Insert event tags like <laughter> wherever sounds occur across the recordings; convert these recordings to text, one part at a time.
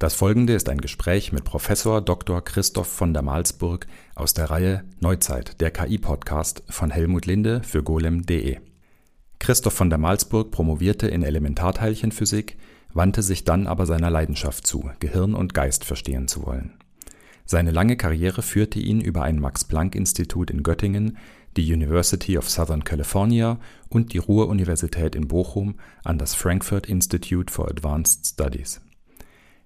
Das folgende ist ein Gespräch mit Professor Dr. Christoph von der Malsburg aus der Reihe Neuzeit, der KI-Podcast von Helmut Linde für golem.de. Christoph von der Malsburg promovierte in Elementarteilchenphysik, wandte sich dann aber seiner Leidenschaft zu, Gehirn und Geist verstehen zu wollen. Seine lange Karriere führte ihn über ein Max-Planck-Institut in Göttingen, die University of Southern California und die Ruhr-Universität in Bochum an das Frankfurt Institute for Advanced Studies.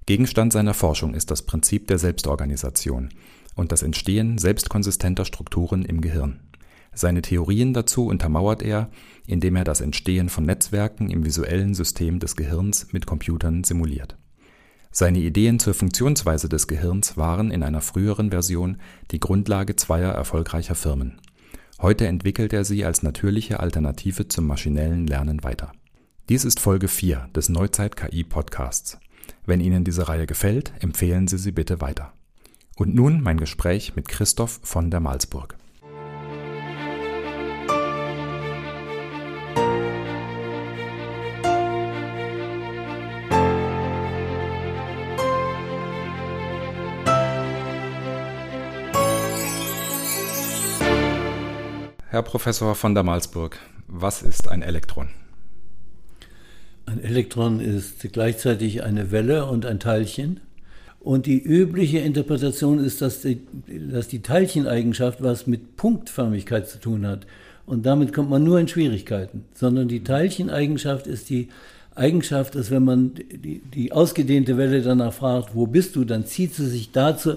Gegenstand seiner Forschung ist das Prinzip der Selbstorganisation und das Entstehen selbstkonsistenter Strukturen im Gehirn. Seine Theorien dazu untermauert er, indem er das Entstehen von Netzwerken im visuellen System des Gehirns mit Computern simuliert. Seine Ideen zur Funktionsweise des Gehirns waren in einer früheren Version die Grundlage zweier erfolgreicher Firmen. Heute entwickelt er sie als natürliche Alternative zum maschinellen Lernen weiter. Dies ist Folge 4 des Neuzeit-KI-Podcasts. Wenn Ihnen diese Reihe gefällt, empfehlen Sie sie bitte weiter. Und nun mein Gespräch mit Christoph von der Malsburg. Herr Professor von der Malsburg, was ist ein Elektron? Ein Elektron ist gleichzeitig eine Welle und ein Teilchen. Und die übliche Interpretation ist, dass die, dass die Teilcheneigenschaft was mit Punktförmigkeit zu tun hat. Und damit kommt man nur in Schwierigkeiten. Sondern die Teilcheneigenschaft ist die Eigenschaft, dass wenn man die, die ausgedehnte Welle danach fragt, wo bist du, dann zieht sie sich dazu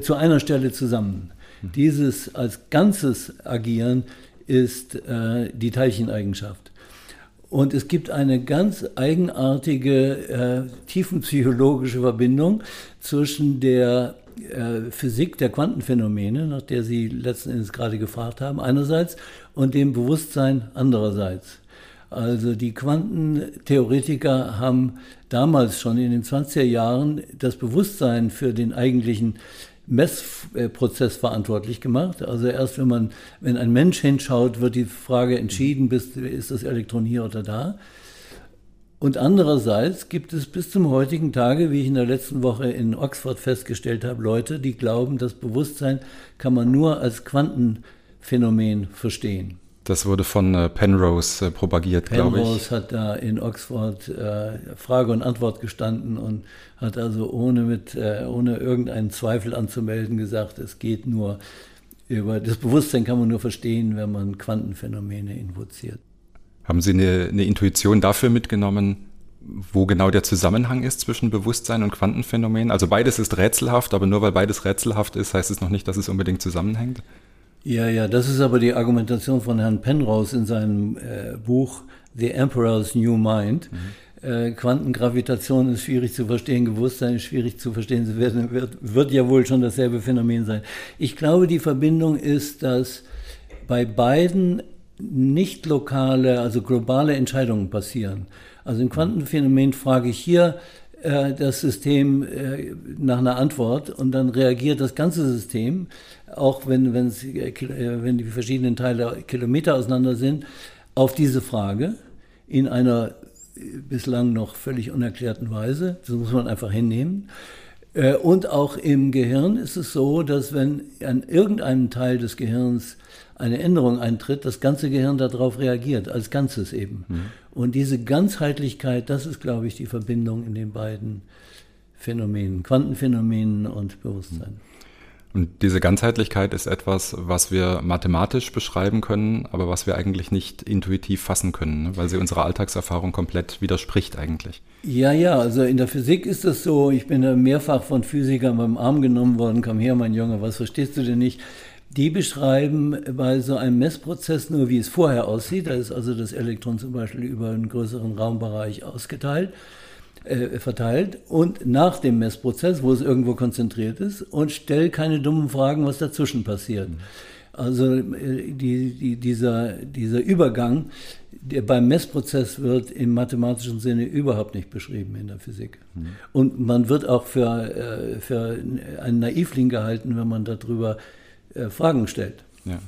zu einer Stelle zusammen. Dieses als Ganzes agieren ist äh, die Teilcheneigenschaft. Und es gibt eine ganz eigenartige äh, tiefenpsychologische Verbindung zwischen der äh, Physik der Quantenphänomene, nach der Sie letzten Endes gerade gefragt haben, einerseits, und dem Bewusstsein andererseits. Also die Quantentheoretiker haben damals schon in den 20er Jahren das Bewusstsein für den eigentlichen Messprozess verantwortlich gemacht. Also erst wenn man, wenn ein Mensch hinschaut, wird die Frage entschieden, ist das Elektron hier oder da. Und andererseits gibt es bis zum heutigen Tage, wie ich in der letzten Woche in Oxford festgestellt habe, Leute, die glauben, das Bewusstsein kann man nur als Quantenphänomen verstehen. Das wurde von äh, Penrose äh, propagiert, glaube ich. Penrose hat da in Oxford äh, Frage und Antwort gestanden und hat also ohne, mit, äh, ohne irgendeinen Zweifel anzumelden gesagt, es geht nur über das Bewusstsein kann man nur verstehen, wenn man Quantenphänomene invoziert. Haben Sie eine, eine Intuition dafür mitgenommen, wo genau der Zusammenhang ist zwischen Bewusstsein und Quantenphänomen? Also beides ist rätselhaft, aber nur weil beides rätselhaft ist, heißt es noch nicht, dass es unbedingt zusammenhängt? Ja, ja, das ist aber die Argumentation von Herrn Penrose in seinem äh, Buch The Emperor's New Mind. Mhm. Äh, Quantengravitation ist schwierig zu verstehen, Bewusstsein ist schwierig zu verstehen, wird, wird, wird ja wohl schon dasselbe Phänomen sein. Ich glaube, die Verbindung ist, dass bei beiden nicht lokale, also globale Entscheidungen passieren. Also im Quantenphänomen frage ich hier, äh, das System äh, nach einer Antwort und dann reagiert das ganze System, auch wenn, äh, wenn die verschiedenen Teile Kilometer auseinander sind, auf diese Frage in einer bislang noch völlig unerklärten Weise. Das muss man einfach hinnehmen. Und auch im Gehirn ist es so, dass wenn an irgendeinem Teil des Gehirns eine Änderung eintritt, das ganze Gehirn darauf reagiert, als Ganzes eben. Mhm. Und diese Ganzheitlichkeit, das ist, glaube ich, die Verbindung in den beiden Phänomenen, Quantenphänomenen und Bewusstsein. Und diese Ganzheitlichkeit ist etwas, was wir mathematisch beschreiben können, aber was wir eigentlich nicht intuitiv fassen können, ne? weil sie unserer Alltagserfahrung komplett widerspricht eigentlich. Ja, ja, also in der Physik ist das so, ich bin mehrfach von Physikern beim Arm genommen worden, komm her, mein Junge, was verstehst du denn nicht? Die beschreiben bei so einem Messprozess nur, wie es vorher aussieht. Da ist also das Elektron zum Beispiel über einen größeren Raumbereich ausgeteilt, äh, verteilt und nach dem Messprozess, wo es irgendwo konzentriert ist, und stellt keine dummen Fragen, was dazwischen passiert. Also äh, die, die, dieser, dieser Übergang der beim Messprozess wird im mathematischen Sinne überhaupt nicht beschrieben in der Physik. Mhm. Und man wird auch für, äh, für einen Naivling gehalten, wenn man darüber Fragen stellt. Ja,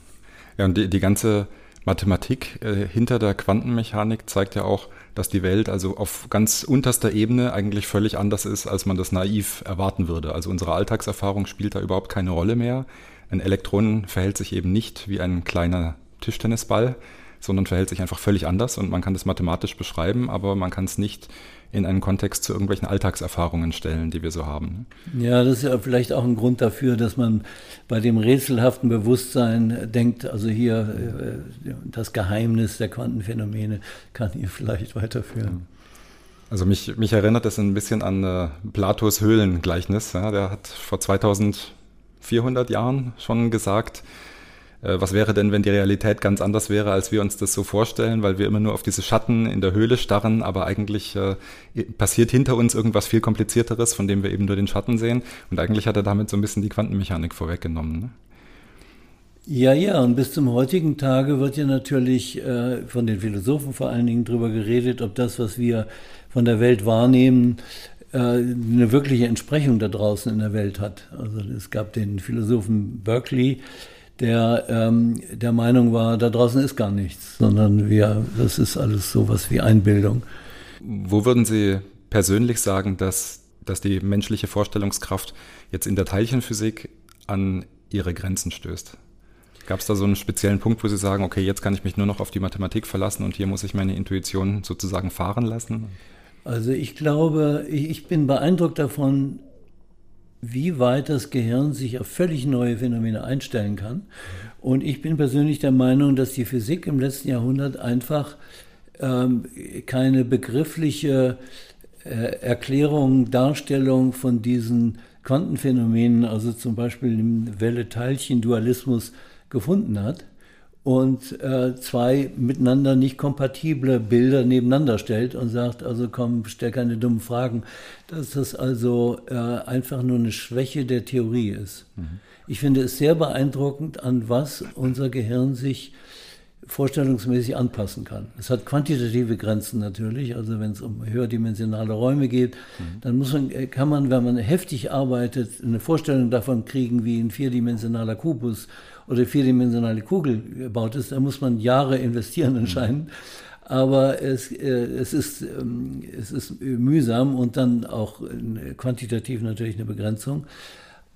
ja und die, die ganze Mathematik hinter der Quantenmechanik zeigt ja auch, dass die Welt also auf ganz unterster Ebene eigentlich völlig anders ist, als man das naiv erwarten würde. Also unsere Alltagserfahrung spielt da überhaupt keine Rolle mehr. Ein Elektron verhält sich eben nicht wie ein kleiner Tischtennisball, sondern verhält sich einfach völlig anders und man kann das mathematisch beschreiben, aber man kann es nicht in einen Kontext zu irgendwelchen Alltagserfahrungen stellen, die wir so haben. Ja, das ist ja vielleicht auch ein Grund dafür, dass man bei dem rätselhaften Bewusstsein denkt, also hier äh, das Geheimnis der Quantenphänomene kann hier vielleicht weiterführen. Also mich, mich erinnert das ein bisschen an äh, Platos Höhlengleichnis. Ja, der hat vor 2400 Jahren schon gesagt, was wäre denn, wenn die Realität ganz anders wäre, als wir uns das so vorstellen, weil wir immer nur auf diese Schatten in der Höhle starren, aber eigentlich äh, passiert hinter uns irgendwas viel komplizierteres, von dem wir eben nur den Schatten sehen. Und eigentlich hat er damit so ein bisschen die Quantenmechanik vorweggenommen. Ne? Ja, ja, und bis zum heutigen Tage wird ja natürlich äh, von den Philosophen vor allen Dingen darüber geredet, ob das, was wir von der Welt wahrnehmen, äh, eine wirkliche Entsprechung da draußen in der Welt hat. Also es gab den Philosophen Berkeley, der ähm, der Meinung war, da draußen ist gar nichts, sondern wir, das ist alles sowas wie Einbildung. Wo würden Sie persönlich sagen, dass, dass die menschliche Vorstellungskraft jetzt in der Teilchenphysik an ihre Grenzen stößt? Gab es da so einen speziellen Punkt, wo Sie sagen, okay, jetzt kann ich mich nur noch auf die Mathematik verlassen und hier muss ich meine Intuition sozusagen fahren lassen? Also ich glaube, ich bin beeindruckt davon, wie weit das Gehirn sich auf völlig neue Phänomene einstellen kann. Und ich bin persönlich der Meinung, dass die Physik im letzten Jahrhundert einfach ähm, keine begriffliche äh, Erklärung, Darstellung von diesen Quantenphänomenen, also zum Beispiel im Welle-Teilchen-Dualismus, gefunden hat und äh, zwei miteinander nicht kompatible Bilder nebeneinander stellt und sagt, also komm, stell keine dummen Fragen, dass das also äh, einfach nur eine Schwäche der Theorie ist. Mhm. Ich finde es sehr beeindruckend, an was unser Gehirn sich vorstellungsmäßig anpassen kann. Es hat quantitative Grenzen natürlich, also wenn es um höherdimensionale Räume geht, mhm. dann muss man, äh, kann man, wenn man heftig arbeitet, eine Vorstellung davon kriegen, wie ein vierdimensionaler Kubus oder vierdimensionale Kugel gebaut ist, da muss man Jahre investieren anscheinend. Aber es, äh, es, ist, ähm, es ist mühsam und dann auch quantitativ natürlich eine Begrenzung.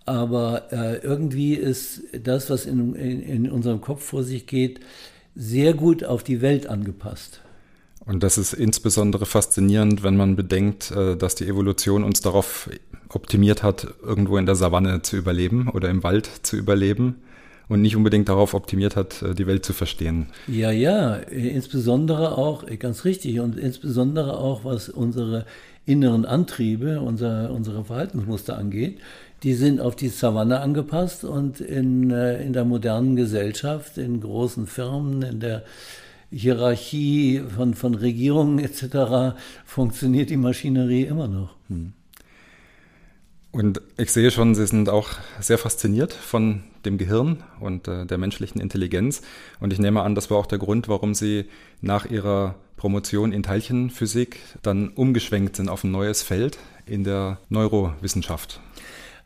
Aber äh, irgendwie ist das, was in, in, in unserem Kopf vor sich geht, sehr gut auf die Welt angepasst. Und das ist insbesondere faszinierend, wenn man bedenkt, äh, dass die Evolution uns darauf optimiert hat, irgendwo in der Savanne zu überleben oder im Wald zu überleben und nicht unbedingt darauf optimiert hat, äh, die Welt zu verstehen. Ja, ja, insbesondere auch, ganz richtig, und insbesondere auch, was unsere inneren Antriebe, unser, unsere Verhaltensmuster angeht, die sind auf die Savanne angepasst und in, äh, in der modernen Gesellschaft, in großen Firmen, in der Hierarchie von, von Regierungen etc. funktioniert die Maschinerie immer noch. Hm. Und ich sehe schon, Sie sind auch sehr fasziniert von dem Gehirn und äh, der menschlichen Intelligenz. Und ich nehme an, das war auch der Grund, warum Sie nach Ihrer Promotion in Teilchenphysik dann umgeschwenkt sind auf ein neues Feld in der Neurowissenschaft.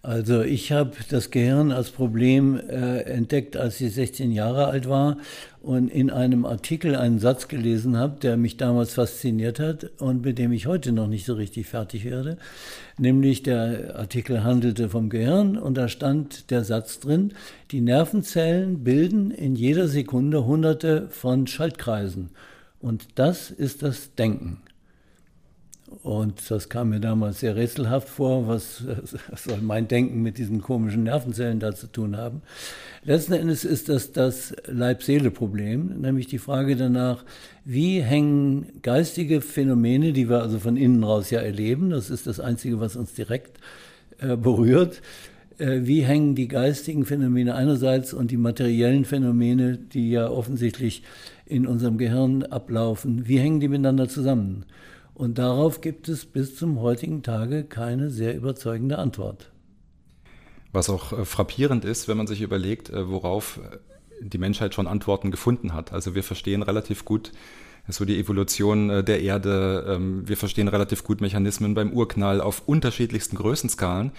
Also ich habe das Gehirn als Problem äh, entdeckt, als ich 16 Jahre alt war und in einem Artikel einen Satz gelesen habe, der mich damals fasziniert hat und mit dem ich heute noch nicht so richtig fertig werde. Nämlich der Artikel handelte vom Gehirn und da stand der Satz drin, die Nervenzellen bilden in jeder Sekunde hunderte von Schaltkreisen. Und das ist das Denken. Und das kam mir damals sehr rätselhaft vor, <laughs> was, soll mein Denken mit diesen komischen Nervenzellen da zu tun haben. Letzten Endes ist das das Leib-Seele-Problem, nämlich die Frage danach, wie hängen geistige Phänomene, die wir also von innen raus ja erleben, das ist das Einzige, was uns direkt äh, berührt, äh, wie hängen die geistigen Phänomene einerseits und die materiellen Phänomene, die ja offensichtlich in unserem Gehirn ablaufen, wie hängen die miteinander zusammen? Und darauf gibt es bis zum heutigen Tage keine sehr überzeugende Antwort. Was auch äh, frappierend ist, wenn man sich überlegt, äh, worauf äh, die Menschheit schon Antworten gefunden hat. Also wir verstehen relativ gut so die Evolution der Erde, ähm, wir verstehen relativ gut Mechanismen beim Urknall auf unterschiedlichsten Größenskalen.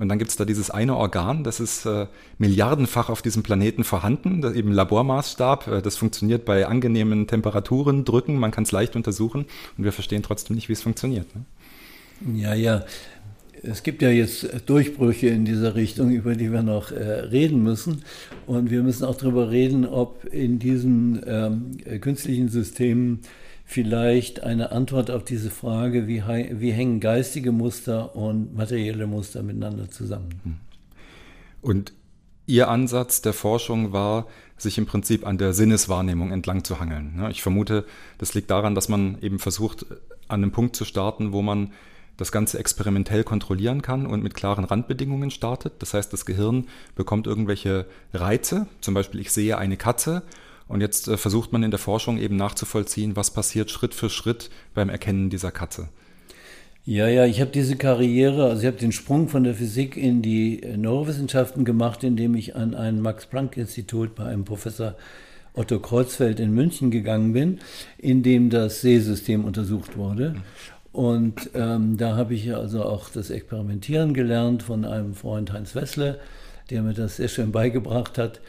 Und dann gibt es da dieses eine Organ, das ist äh, milliardenfach auf diesem Planeten vorhanden, das eben Labormaßstab. Äh, das funktioniert bei angenehmen Temperaturen, Drücken, man kann es leicht untersuchen und wir verstehen trotzdem nicht, wie es funktioniert. Ne? Ja, ja. Es gibt ja jetzt Durchbrüche in dieser Richtung, über die wir noch äh, reden müssen. Und wir müssen auch darüber reden, ob in diesen ähm, künstlichen Systemen vielleicht eine Antwort auf diese Frage, wie, wie hängen geistige Muster und materielle Muster miteinander zusammen. Hm. Und Ihr Ansatz der Forschung war, sich im Prinzip an der Sinneswahrnehmung entlang zu hangeln. Ich vermute, das liegt daran, dass man eben versucht, an einem Punkt zu starten, wo man das Ganze experimentell kontrollieren kann und mit klaren Randbedingungen startet. Das heißt, das Gehirn bekommt irgendwelche Reize, zum Beispiel ich sehe eine Katze und jetzt äh, versucht man in der Forschung eben nachzuvollziehen, was passiert Schritt für Schritt beim Erkennen dieser Katze. Ja, ja, ich habe diese Karriere, also ich habe den Sprung von der Physik in die äh, Neurowissenschaften gemacht, indem ich an ein Max-Planck-Institut bei einem Professor Otto Kreuzfeld in München gegangen bin, in dem das Sehsystem untersucht wurde. Und ähm, da habe ich also auch das Experimentieren gelernt von einem Freund Heinz Wessler, der mir das sehr schön beigebracht hat.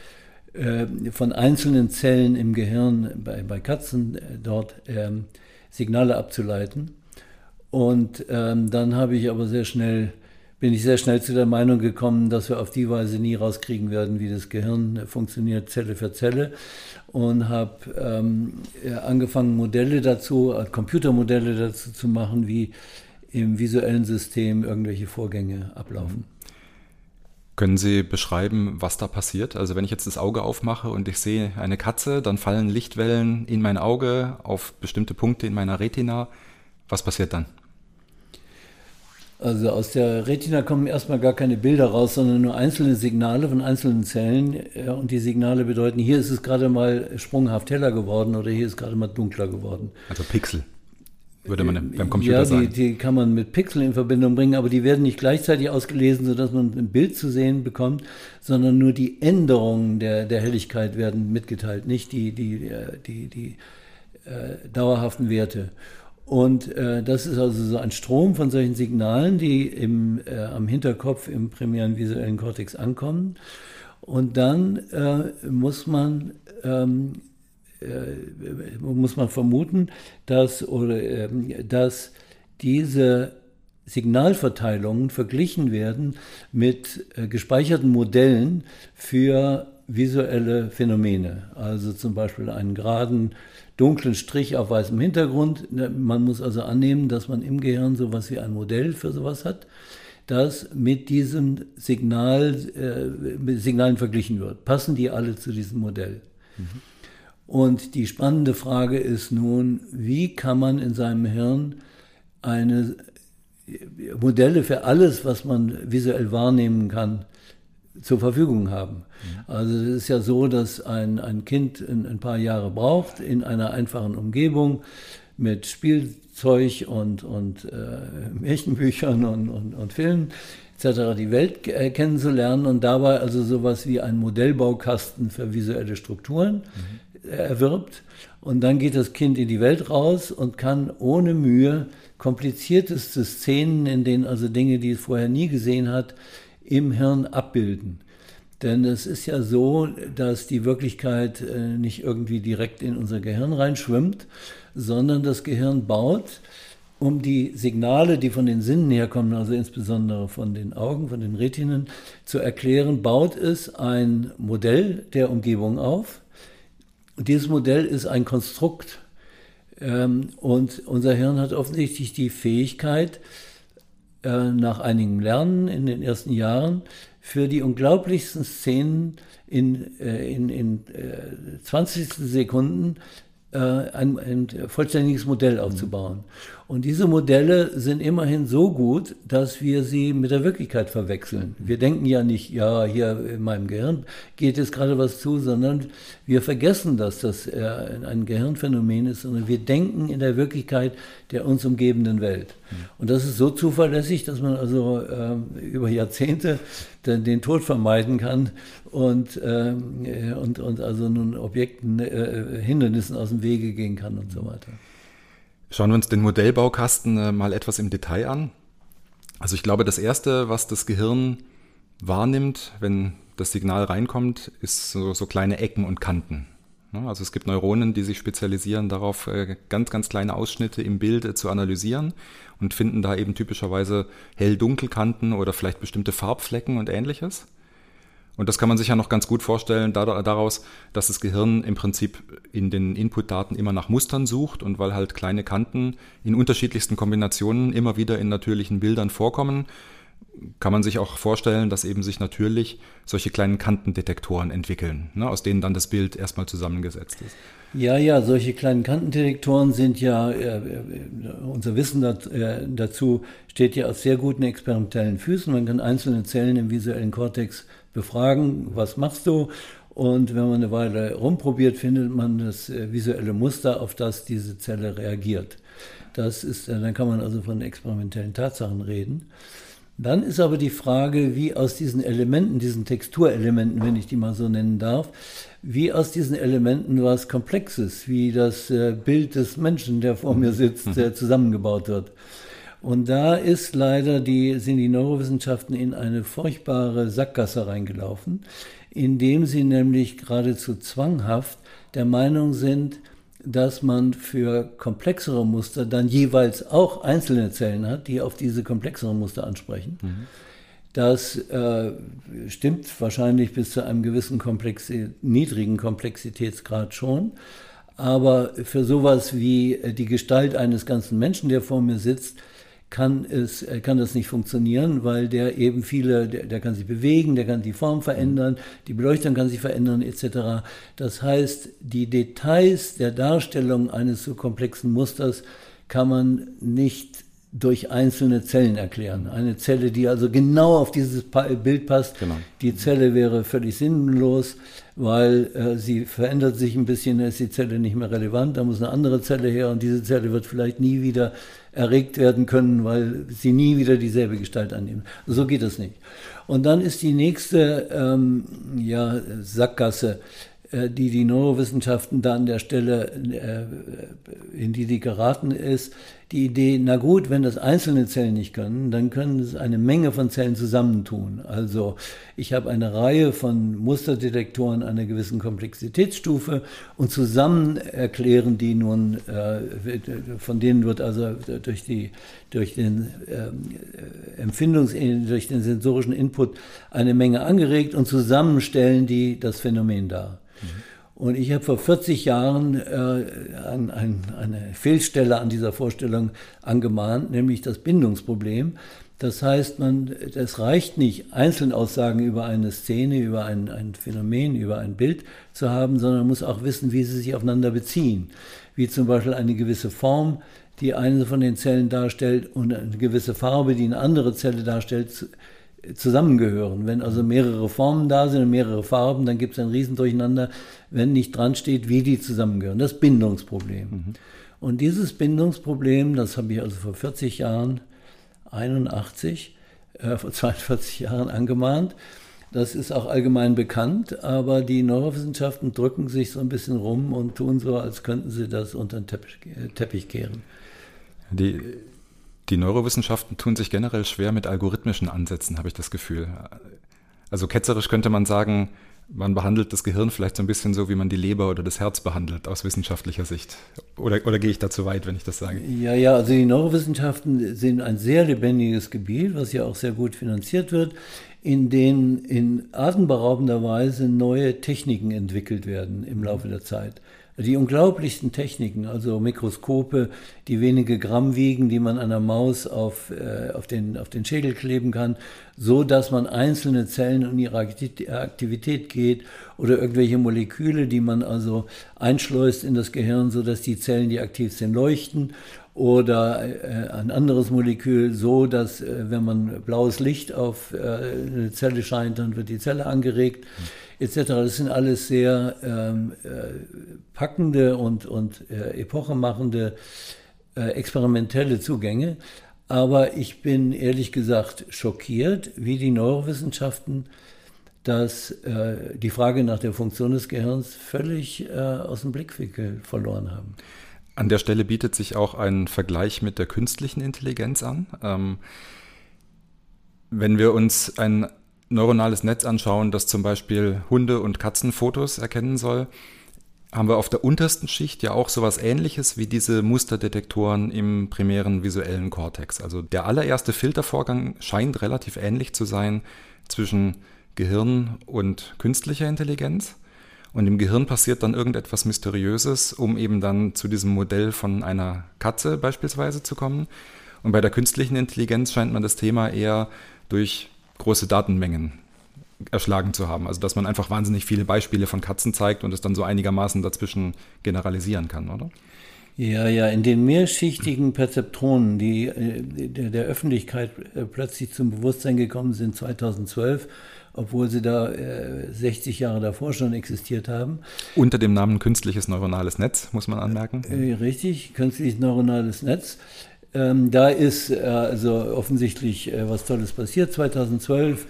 Äh, von einzelnen Zellen im Gehirn bei, bei Katzen äh, dort ähm, Signale abzuleiten. Und ähm, dann habe ich aber sehr schnell, bin ich sehr schnell zu der Meinung gekommen, dass wir auf die Weise nie rauskriegen werden, wie das Gehirn funktioniert, Zelle für Zelle. Und habe ähm, angefangen, Modelle dazu, äh, Computermodelle dazu zu machen, wie im visuellen System irgendwelche Vorgänge ablaufen. Können Sie beschreiben, was da passiert? Also wenn ich jetzt das Auge aufmache und ich sehe eine Katze, dann fallen Lichtwellen in mein Auge auf bestimmte Punkte in meiner Retina. Was passiert dann? Also aus der Retina kommen erstmal gar keine Bilder raus, sondern nur einzelne Signale von einzelnen Zellen. Und die Signale bedeuten, hier ist es gerade mal sprunghaft heller geworden oder hier ist gerade mal dunkler geworden. Also Pixel würde man beim Computer ja, sagen. Die, die, kann man mit Pixeln in Verbindung bringen, aber die werden nicht gleichzeitig ausgelesen, sodass man ein Bild zu sehen bekommt, sondern nur die Änderungen der, der Helligkeit werden mitgeteilt, nicht die, die, äh, die, die äh, dauerhaften Werte. Und äh, das ist also so ein Strom von solchen Signalen, die im, äh, am Hinterkopf im primären visuellen Kortex ankommen. Und dann äh, muss man ähm, äh, muss man vermuten, dass, oder, ähm, dass diese Signalverteilungen verglichen werden mit äh, gespeicherten Modellen für visuelle Phänomene. Also zum Beispiel einen geraden, dunklen Strich auf weißem Hintergrund. Ne, man muss also annehmen, dass man im Gehirn sowas wie ein Modell für sowas hat, das mit diesem Signal, äh, Signalen verglichen wird. Passen die alle zu diesem Modell? Mhm. Und die spannende Frage ist nun, wie kann man in seinem Hirn eine Modelle für alles, was man visuell wahrnehmen kann, zur Verfügung haben. Mhm. Also es ist ja so, dass ein, ein Kind ein, ein, paar Jahre braucht in einer einfachen Umgebung mit Spielzeug und, und äh, Märchenbüchern und, und, und Filmen etc. die Welt äh, kennenzulernen und dabei also sowas wie ein Modellbaukasten für visuelle Strukturen mhm erwirbt. Und dann geht das Kind in die Welt raus und kann ohne Mühe komplizierteste Szenen, in denen also Dinge, die es vorher nie gesehen hat, im Hirn abbilden. Denn es ist ja so, dass die Wirklichkeit äh, nicht irgendwie direkt in unser Gehirn reinschwimmt, sondern das Gehirn baut, um die Signale, die von den Sinnen herkommen, also insbesondere von den Augen, von den Retinen, zu erklären, baut es ein Modell der Umgebung auf, und dieses Modell ist ein Konstrukt. Ähm, und unser Hirn hat offensichtlich die Fähigkeit, äh, nach einigem Lernen in den ersten Jahren, für die unglaublichsten Szenen in, äh, in, in 20 äh, Sekunden ein, ein vollständiges Modell aufzubauen. Und diese Modelle sind immerhin so gut, dass wir sie mit der Wirklichkeit verwechseln. Wir denken ja nicht, ja, hier in meinem Gehirn geht jetzt gerade was zu, sondern wir vergessen, dass das äh, ein Gehirnphänomen ist, sondern wir denken in der Wirklichkeit der uns umgebenden Welt. Und das ist so zuverlässig, dass man also äh, über Jahrzehnte den, den, Tod vermeiden kann und, äh, und, und also nun Objekten, äh, Hindernissen aus dem Wege gehen kann und so weiter. Schauen wir uns den Modellbaukasten äh, mal etwas im Detail an. Also ich glaube, das Erste, was das Gehirn wahrnimmt, wenn das Signal reinkommt, ist so, so kleine Ecken und Kanten. Ne? Also es gibt Neuronen, die sich spezialisieren darauf, äh, ganz, ganz kleine Ausschnitte im Bild äh, zu analysieren und finden da eben typischerweise hell-dunkel-Kanten oder vielleicht bestimmte Farbflecken und ähnliches. Und das kann man sich ja noch ganz gut vorstellen daraus, dass das Gehirn im Prinzip in den Inputdaten immer nach Mustern sucht und weil halt kleine Kanten in unterschiedlichsten Kombinationen immer wieder in natürlichen Bildern vorkommen, kann man sich auch vorstellen, dass eben sich natürlich solche kleinen Kantendetektoren entwickeln, ne, aus denen dann das Bild erstmal zusammengesetzt ist. Ja, ja, solche kleinen Kantendetektoren sind ja, äh, äh unser Wissen dat, äh, dazu steht ja auf sehr guten experimentellen Füßen. Man kann einzelne Zellen im visuellen Kortex befragen, was machst du? Und wenn man eine Weile rumprobiert, findet man das äh, visuelle Muster, auf das diese Zelle reagiert. Das ist, äh, dann kann man also von experimentellen Tatsachen reden. Dann ist aber die Frage, wie aus diesen Elementen, diesen Texturelementen, wenn ich die mal so nennen darf, wie aus diesen Elementen was Komplexes, wie das äh, Bild des Menschen, der vor mir sitzt, <laughs> zusammengebaut wird. Und da ist leider die, sind die Neurowissenschaften in eine furchtbare Sackgasse reingelaufen, indem sie nämlich geradezu zwanghaft der Meinung sind, dass man für komplexere Muster dann jeweils auch einzelne Zellen hat, die auf diese komplexeren Muster ansprechen. Mhm. Das äh, stimmt wahrscheinlich bis zu einem gewissen Komplexi niedrigen Komplexitätsgrad schon. Aber für sowas wie die Gestalt eines ganzen Menschen, der vor mir sitzt, kann, es, äh, kann das nicht funktionieren, weil der eben viele, der, der, kann sich bewegen, der kann die Form verändern, die Beleuchtung kann sich verändern etc. Das heißt, die Details der Darstellung eines so komplexen Musters kann man nicht durch einzelne Zellen erklären. Eine Zelle, die also genau auf dieses Bild passt, genau. die Zelle wäre völlig sinnlos, weil äh, sie verändert sich ein bisschen, ist die Zelle nicht mehr relevant, da muss eine andere Zelle her und diese Zelle wird vielleicht nie wieder erregt werden können, weil sie nie wieder dieselbe Gestalt annehmen. So geht es nicht. Und dann ist die nächste ähm, ja, Sackgasse, die die Neurowissenschaften da an der Stelle, äh, in die sie geraten ist, die Idee, na gut, wenn das einzelne Zellen nicht können, dann können es eine Menge von Zellen zusammentun. Also ich habe eine Reihe von Musterdetektoren einer gewissen Komplexitätsstufe und zusammen erklären die nun, äh, von denen wird also durch, die, durch den äh, Empfindungs-, durch den sensorischen Input eine Menge angeregt und zusammen stellen die das Phänomen dar. Und ich habe vor 40 Jahren äh, ein, ein, eine Fehlstelle an dieser Vorstellung angemahnt, nämlich das Bindungsproblem. Das heißt, man, es reicht nicht, Einzelaussagen über eine Szene, über ein, ein Phänomen, über ein Bild zu haben, sondern man muss auch wissen, wie sie sich aufeinander beziehen. Wie zum Beispiel eine gewisse Form, die eine von den Zellen darstellt und eine gewisse Farbe, die eine andere Zelle darstellt, zusammengehören. Wenn also mehrere Formen da sind und mehrere Farben, dann gibt es ein Riesendurcheinander, wenn nicht dran steht, wie die zusammengehören. Das Bindungsproblem. Mhm. Und dieses Bindungsproblem, das habe ich also vor 40 Jahren, 81, äh, vor 42 Jahren angemahnt. Das ist auch allgemein bekannt, aber die Neurowissenschaften drücken sich so ein bisschen rum und tun so, als könnten sie das unter den Teppich, äh, Teppich kehren. Die die Neurowissenschaften tun sich generell schwer mit algorithmischen Ansätzen, habe ich das Gefühl. Also ketzerisch könnte man sagen, man behandelt das Gehirn vielleicht so ein bisschen so, wie man die Leber oder das Herz behandelt, aus wissenschaftlicher Sicht. Oder, oder gehe ich da zu weit, wenn ich das sage? Ja, ja, also die Neurowissenschaften sind ein sehr lebendiges Gebiet, was ja auch sehr gut finanziert wird, in dem in atemberaubender Weise neue Techniken entwickelt werden im Laufe der Zeit die unglaublichsten Techniken, also Mikroskope, die wenige Gramm wiegen, die man einer Maus auf, äh, auf, den, auf den Schädel kleben kann, so dass man einzelne Zellen und ihre Aktivität geht oder irgendwelche Moleküle, die man also einschleust in das Gehirn, so dass die Zellen, die aktiv sind, leuchten oder äh, ein anderes Molekül so, dass äh, wenn man blaues Licht auf äh, eine Zelle scheint, dann wird die Zelle angeregt. Mhm etc. Das sind alles sehr ähm, äh, packende und, und äh, epochemachende äh, experimentelle Zugänge. Aber ich bin ehrlich gesagt schockiert, wie die Neurowissenschaften dass äh, die Frage nach der Funktion des Gehirns völlig äh, aus dem Blickwinkel verloren haben. An der Stelle bietet sich auch ein Vergleich mit der künstlichen Intelligenz an. Ähm, Wenn wir uns ein neuronales Netz anschauen, das zum Beispiel Hunde- und Katzenfotos erkennen soll, haben wir auf der untersten Schicht ja auch sowas ähnliches wie diese Musterdetektoren im primären visuellen Kortex. Also der allererste Filtervorgang scheint relativ ähnlich zu sein zwischen Gehirn und künstlicher Intelligenz. Und im Gehirn passiert dann irgendetwas Mysteriöses, um eben dann zu diesem Modell von einer Katze beispielsweise zu kommen. Und bei der künstlichen Intelligenz scheint man das Thema eher durch große Datenmengen erschlagen zu haben. Also dass man einfach wahnsinnig viele Beispiele von Katzen zeigt und es dann so einigermaßen dazwischen generalisieren kann, oder? Ja, ja, in den mehrschichtigen Perzeptronen, die äh, der, der Öffentlichkeit äh, plötzlich zum Bewusstsein gekommen sind 2012, obwohl sie da äh, 60 Jahre davor schon existiert haben. Unter dem Namen künstliches neuronales Netz, muss man anmerken. Äh, richtig, künstliches neuronales Netz. Ähm, da ist äh, also offensichtlich äh, was Tolles passiert. 2012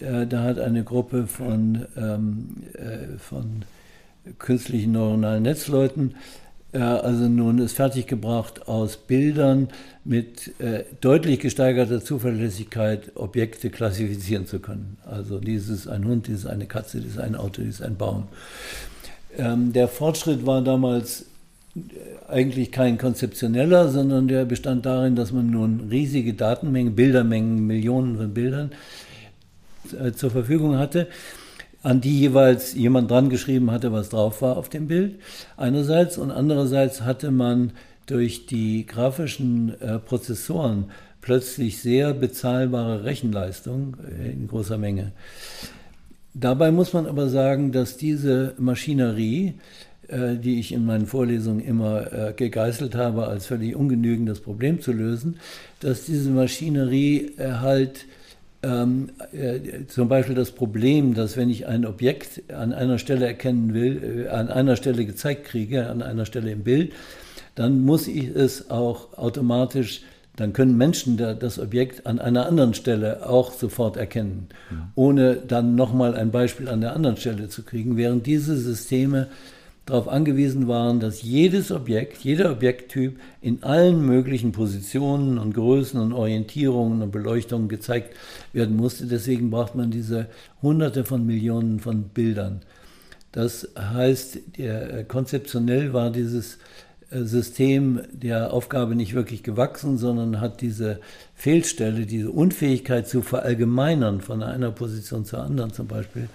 äh, da hat eine Gruppe von, ähm, äh, von künstlichen neuronalen Netzleuten äh, also nun es fertiggebracht, aus Bildern mit äh, deutlich gesteigerter Zuverlässigkeit Objekte klassifizieren zu können. Also dieses ein Hund, dieses eine Katze, dieses ein Auto, dieses ein Baum. Ähm, der Fortschritt war damals eigentlich kein konzeptioneller, sondern der bestand darin, dass man nun riesige Datenmengen, Bildermengen, Millionen von Bildern äh, zur Verfügung hatte, an die jeweils jemand dran geschrieben hatte, was drauf war auf dem Bild. Einerseits und andererseits hatte man durch die grafischen äh, Prozessoren plötzlich sehr bezahlbare Rechenleistung äh, in großer Menge. Dabei muss man aber sagen, dass diese Maschinerie, die ich in meinen Vorlesungen immer äh, gegeißelt habe, als völlig ungenügend das Problem zu lösen, dass diese Maschinerie äh, halt ähm, äh, zum Beispiel das Problem, dass wenn ich ein Objekt an einer Stelle erkennen will, äh, an einer Stelle gezeigt kriege, an einer Stelle im Bild, dann muss ich es auch automatisch, dann können Menschen das Objekt an einer anderen Stelle auch sofort erkennen, ja. ohne dann nochmal ein Beispiel an der anderen Stelle zu kriegen, während diese Systeme darauf angewiesen waren, dass jedes Objekt, jeder Objekttyp in allen möglichen Positionen und Größen und Orientierungen und Beleuchtungen gezeigt werden musste. Deswegen braucht man diese Hunderte von Millionen von Bildern. Das heißt, der, äh, konzeptionell war dieses äh, System der Aufgabe nicht wirklich gewachsen, sondern hat diese Fehlstelle, diese Unfähigkeit zu verallgemeinern von einer Position zur anderen zum Beispiel,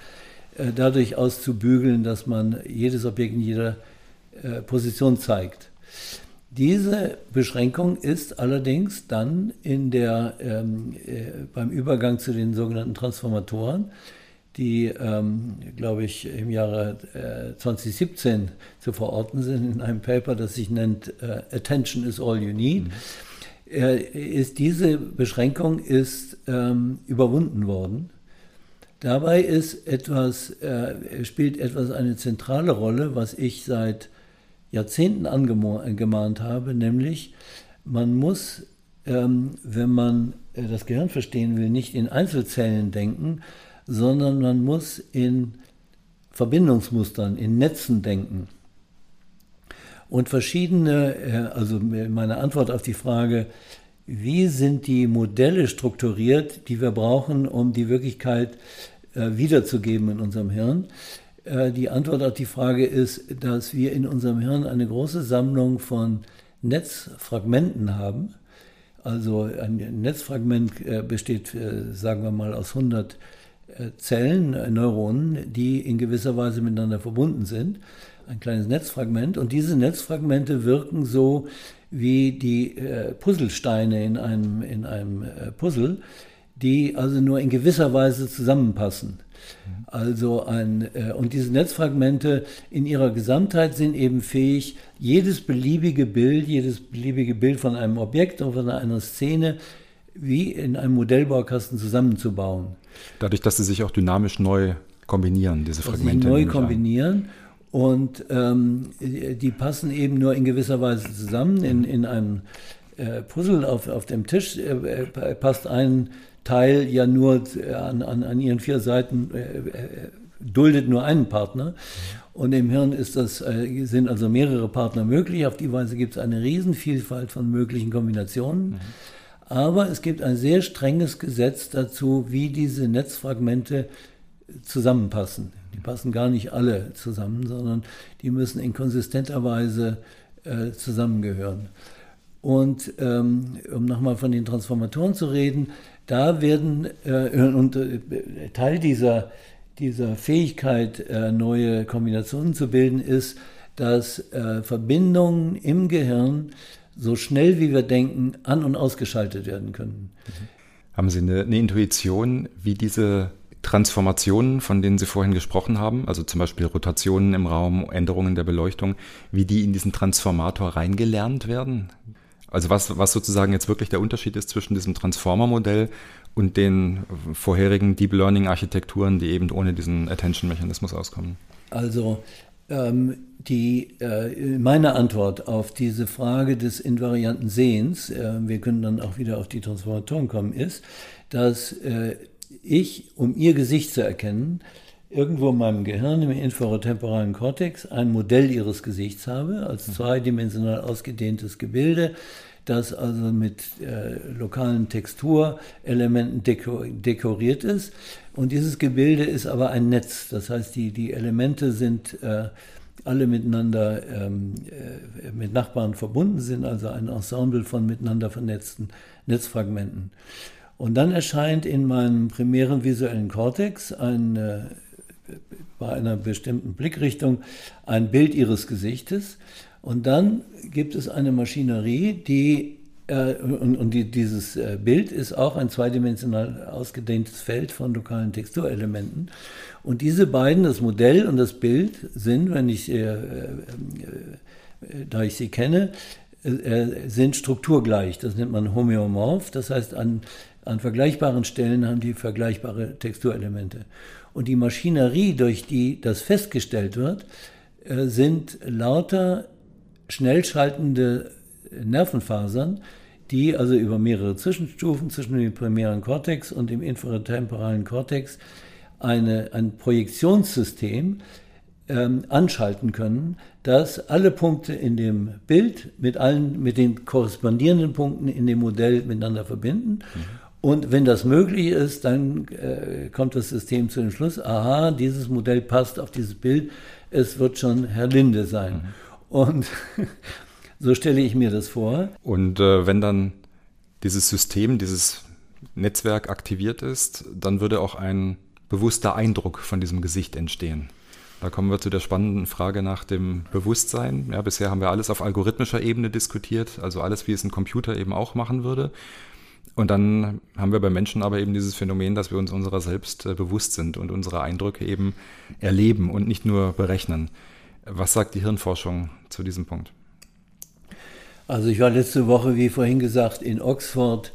dadurch auszubügeln, dass man jedes Objekt in jeder äh, Position zeigt. Diese Beschränkung ist allerdings dann in der, ähm, äh, beim Übergang zu den sogenannten Transformatoren, die, ähm, glaube ich, im Jahre äh, 2017 zu verorten sind, in einem Paper, das sich nennt äh, Attention is all you need, mhm. Äh, ist diese Beschränkung ist ähm, überwunden worden Dabei ist etwas, äh, spielt etwas eine zentrale Rolle, was ich seit Jahrzehnten angemahnt habe, nämlich man muss, ähm, wenn man äh, das Gehirn verstehen will, nicht in Einzelzellen denken, sondern man muss in Verbindungsmustern, in Netzen denken. Und verschiedene, äh, also meine Antwort auf die Frage, wie sind die Modelle strukturiert, die wir brauchen, um die Wirklichkeit äh, wiederzugeben in unserem Hirn. Äh, die Antwort auf die Frage ist, dass wir in unserem Hirn eine große Sammlung von Netzfragmenten haben. Also ein Netzfragment äh, besteht, sagen wir mal, aus 100 Zellen, Neuronen, die in gewisser Weise miteinander verbunden sind. Ein kleines Netzfragment. Und diese Netzfragmente wirken so wie die Puzzlesteine in einem, in einem Puzzle die also nur in gewisser Weise zusammenpassen. Also ein, äh, und diese Netzfragmente in ihrer Gesamtheit sind eben fähig, jedes beliebige Bild, jedes beliebige Bild von einem Objekt oder von einer Szene wie in einem Modellbaukasten zusammenzubauen. Dadurch, dass sie sich auch dynamisch neu kombinieren, diese Fragmente. neu kombinieren. Und ähm, die passen eben nur in gewisser Weise zusammen. In, in einem äh, Puzzle auf, auf dem Tisch äh, äh passt ein Teil ja nur äh, an, an, an ihren vier Seiten äh, äh, duldet nur einen Partner. Und im Hirn ist das, äh, sind also mehrere Partner möglich. Auf die Weise gibt es eine Riesenvielfalt von möglichen Kombinationen. Mhm. Aber es gibt ein sehr strenges Gesetz dazu, wie diese Netzfragmente zusammenpassen. Die passen gar nicht alle zusammen, sondern die müssen in konsistenter Weise äh, zusammengehören. Und ähm, um nochmal von den Transformatoren zu reden, da werden, äh, und äh, Teil dieser, dieser Fähigkeit, äh, neue Kombinationen zu bilden, ist, dass Verbindungen im Gehirn so schnell wie wir denken an- und ausgeschaltet werden können. Haben Sie eine, eine Intuition, wie diese Transformationen, von denen Sie vorhin gesprochen haben, also zum Beispiel Rotationen im Raum, Änderungen der Beleuchtung, wie die in diesen Transformator reingelernt werden? Also was, was sozusagen jetzt wirklich der Unterschied ist zwischen diesem Transformer-Modell und den vorherigen Deep Learning-Architekturen, die eben ohne diesen Attention-Mechanismus auskommen? Also ähm, die, äh, meine Antwort auf diese Frage des invarianten Sehens, äh, wir können dann auch wieder auf die Transformatoren kommen, ist, dass äh, ich, um ihr Gesicht zu erkennen, irgendwo in meinem Gehirn, im infratemporalen Kortex, ein Modell ihres Gesichts habe, als mhm. zweidimensional ausgedehntes Gebilde, das also mit äh, lokalen Texturelementen deko dekoriert ist. Und dieses Gebilde ist aber ein Netz. Das heißt, die, die Elemente sind äh, alle miteinander ähm, äh, mit Nachbarn verbunden sind, also ein Ensemble von miteinander vernetzten Netzfragmenten. Und dann erscheint in meinem primären visuellen Kortex ein, äh, bei einer bestimmten Blickrichtung ein Bild ihres Gesichtes. Und dann gibt es eine Maschinerie, die, äh, und, und die, dieses äh, Bild ist auch ein zweidimensional ausgedehntes Feld von lokalen Texturelementen. Und diese beiden, das Modell und das Bild, sind, wenn ich, äh, äh, da ich sie kenne, äh, sind strukturgleich. Das nennt man homöomorph. Das heißt, an an vergleichbaren Stellen haben die vergleichbare Texturelemente. Und die Maschinerie, durch die das festgestellt wird, äh, sind lauter schnell schaltende Nervenfasern, die also über mehrere Zwischenstufen zwischen dem primären Kortex und dem infratemporalen Kortex eine, ein Projektionssystem ähm, anschalten können, dass alle Punkte in dem Bild mit allen, mit den korrespondierenden Punkten in dem Modell miteinander verbinden. Mhm. Und wenn das möglich ist, dann äh, kommt das System zu dem Schluss, aha, dieses Modell passt auf dieses Bild, es wird schon Herr Linde sein. Mhm. Und <laughs> so stelle ich mir das vor. Und äh, wenn dann dieses System, dieses Netzwerk aktiviert ist, dann würde auch ein bewusster Eindruck von diesem Gesicht entstehen. Da kommen wir zu der spannenden Frage nach dem Bewusstsein. Ja, bisher haben wir alles auf algorithmischer Ebene diskutiert, also alles, wie es ein Computer eben auch machen würde. Und dann haben wir bei Menschen aber eben dieses Phänomen, dass wir uns unserer selbst äh, bewusst sind und unsere Eindrücke eben erleben und nicht nur berechnen. Was sagt die Hirnforschung zu diesem Punkt? Also ich war letzte Woche, wie vorhin gesagt, in Oxford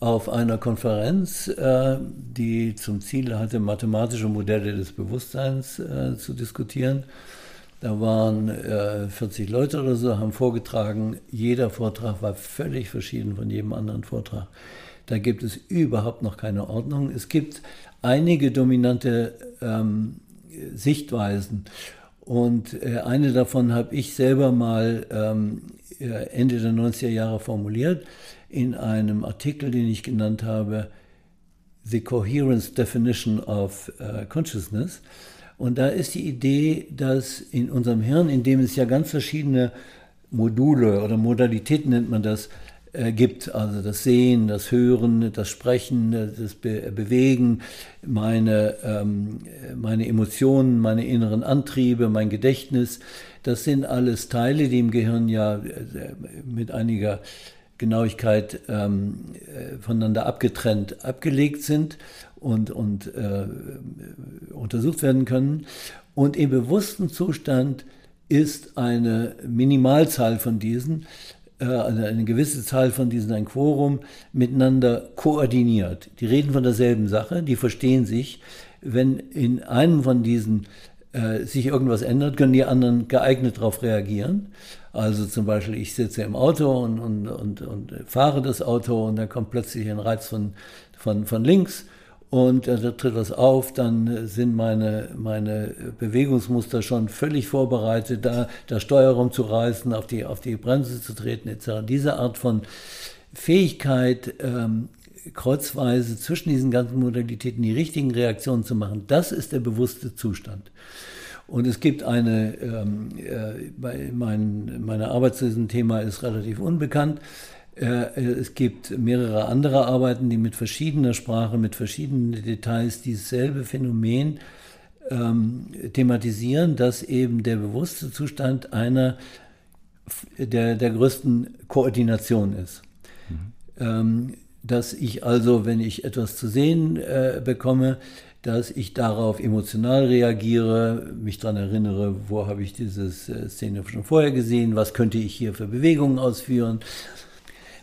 auf einer Konferenz, äh, die zum Ziel hatte, mathematische Modelle des Bewusstseins äh, zu diskutieren. Da waren äh, 40 Leute oder so, haben vorgetragen. Jeder Vortrag war völlig verschieden von jedem anderen Vortrag. Da gibt es überhaupt noch keine Ordnung. Es gibt einige dominante ähm, Sichtweisen. Und äh, eine davon habe ich selber mal ähm, Ende der 90er Jahre formuliert in einem Artikel, den ich genannt habe, The Coherence Definition of uh, Consciousness. Und da ist die Idee, dass in unserem Hirn, in dem es ja ganz verschiedene Module oder Modalitäten nennt man das, äh, gibt, also das Sehen, das Hören, das Sprechen, das Be Bewegen, meine, ähm, meine Emotionen, meine inneren Antriebe, mein Gedächtnis, das sind alles Teile, die im Gehirn ja äh, mit einiger Genauigkeit ähm, äh, voneinander abgetrennt abgelegt sind und, und äh, untersucht werden können. Und im bewussten Zustand ist eine Minimalzahl von diesen, äh, eine, eine gewisse Zahl von diesen, ein Quorum, miteinander koordiniert. Die reden von derselben Sache, die verstehen sich. Wenn in einem von diesen äh, sich irgendwas ändert, können die anderen geeignet darauf reagieren. Also zum Beispiel, ich sitze im Auto und, und, und, und fahre das Auto und dann kommt plötzlich ein Reiz von, von, von links und äh, da tritt was auf, dann sind meine, meine Bewegungsmuster schon völlig vorbereitet, da, da Steuer rumzureißen, auf die, auf die Bremse zu treten etc. Diese Art von Fähigkeit, ähm, kreuzweise zwischen diesen ganzen Modalitäten die richtigen Reaktionen zu machen, das ist der bewusste Zustand. Und es gibt eine, ähm, äh, mein, meine Arbeit zu diesem Thema ist relativ unbekannt. Äh, es gibt mehrere andere Arbeiten, die mit verschiedener Sprache, mit verschiedenen Details dieselbe Phänomen ähm, thematisieren, dass eben der bewusste Zustand einer der, der größten Koordination ist. Mhm. Ähm, dass ich also, wenn ich etwas zu sehen äh, bekomme, dass ich darauf emotional reagiere, mich daran erinnere, wo habe ich diese äh, Szene schon vorher gesehen, was könnte ich hier für Bewegungen ausführen,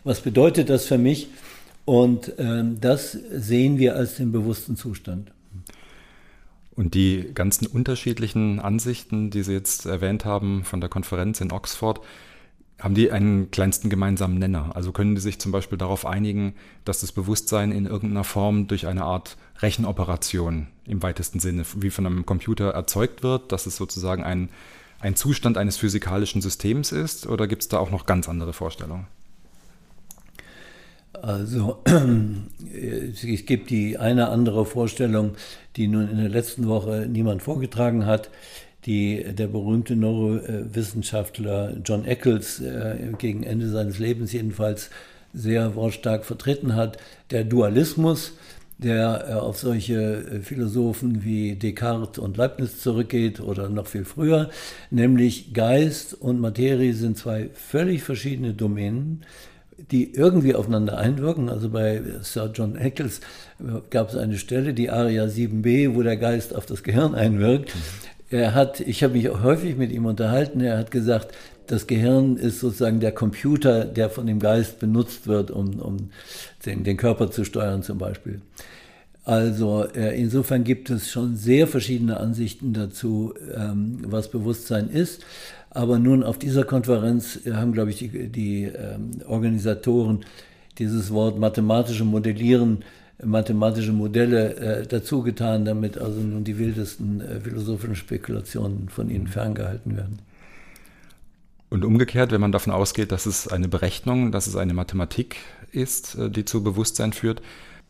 was bedeutet das für mich und ähm, das sehen wir als den bewussten Zustand. Und die ganzen unterschiedlichen Ansichten, die Sie jetzt erwähnt haben von der Konferenz in Oxford, haben die einen kleinsten gemeinsamen Nenner? Also können die sich zum Beispiel darauf einigen, dass das Bewusstsein in irgendeiner Form durch eine Art Rechenoperation im weitesten Sinne wie von einem Computer erzeugt wird, dass es sozusagen ein, ein Zustand eines physikalischen Systems ist? Oder gibt es da auch noch ganz andere Vorstellungen? Also <clears throat> es gibt die eine andere Vorstellung, die nun in der letzten Woche niemand vorgetragen hat, die der berühmte Neurowissenschaftler John Eccles äh, gegen Ende seines Lebens jedenfalls sehr wortstark vertreten hat, der Dualismus, der äh, auf solche äh, Philosophen wie Descartes und Leibniz zurückgeht oder noch viel früher, nämlich Geist und Materie sind zwei völlig verschiedene Domänen, die irgendwie aufeinander einwirken. Also bei Sir John Eccles gab es eine Stelle, die Aria 7b, wo der Geist auf das Gehirn einwirkt. Mhm. Er hat, ich habe mich häufig mit ihm unterhalten, er hat gesagt, das Gehirn ist sozusagen der Computer, der von dem Geist benutzt wird, um, um den, den Körper zu steuern zum Beispiel. Also äh, insofern gibt es schon sehr verschiedene Ansichten dazu, ähm, was Bewusstsein ist. Aber nun auf dieser Konferenz haben, glaube ich, die, die ähm, Organisatoren dieses Wort mathematische Modellieren mathematische Modelle äh, dazu getan, damit also nun die wildesten äh, philosophischen Spekulationen von ihnen ferngehalten werden. Und umgekehrt, wenn man davon ausgeht, dass es eine Berechnung, dass es eine Mathematik ist, äh, die zu Bewusstsein führt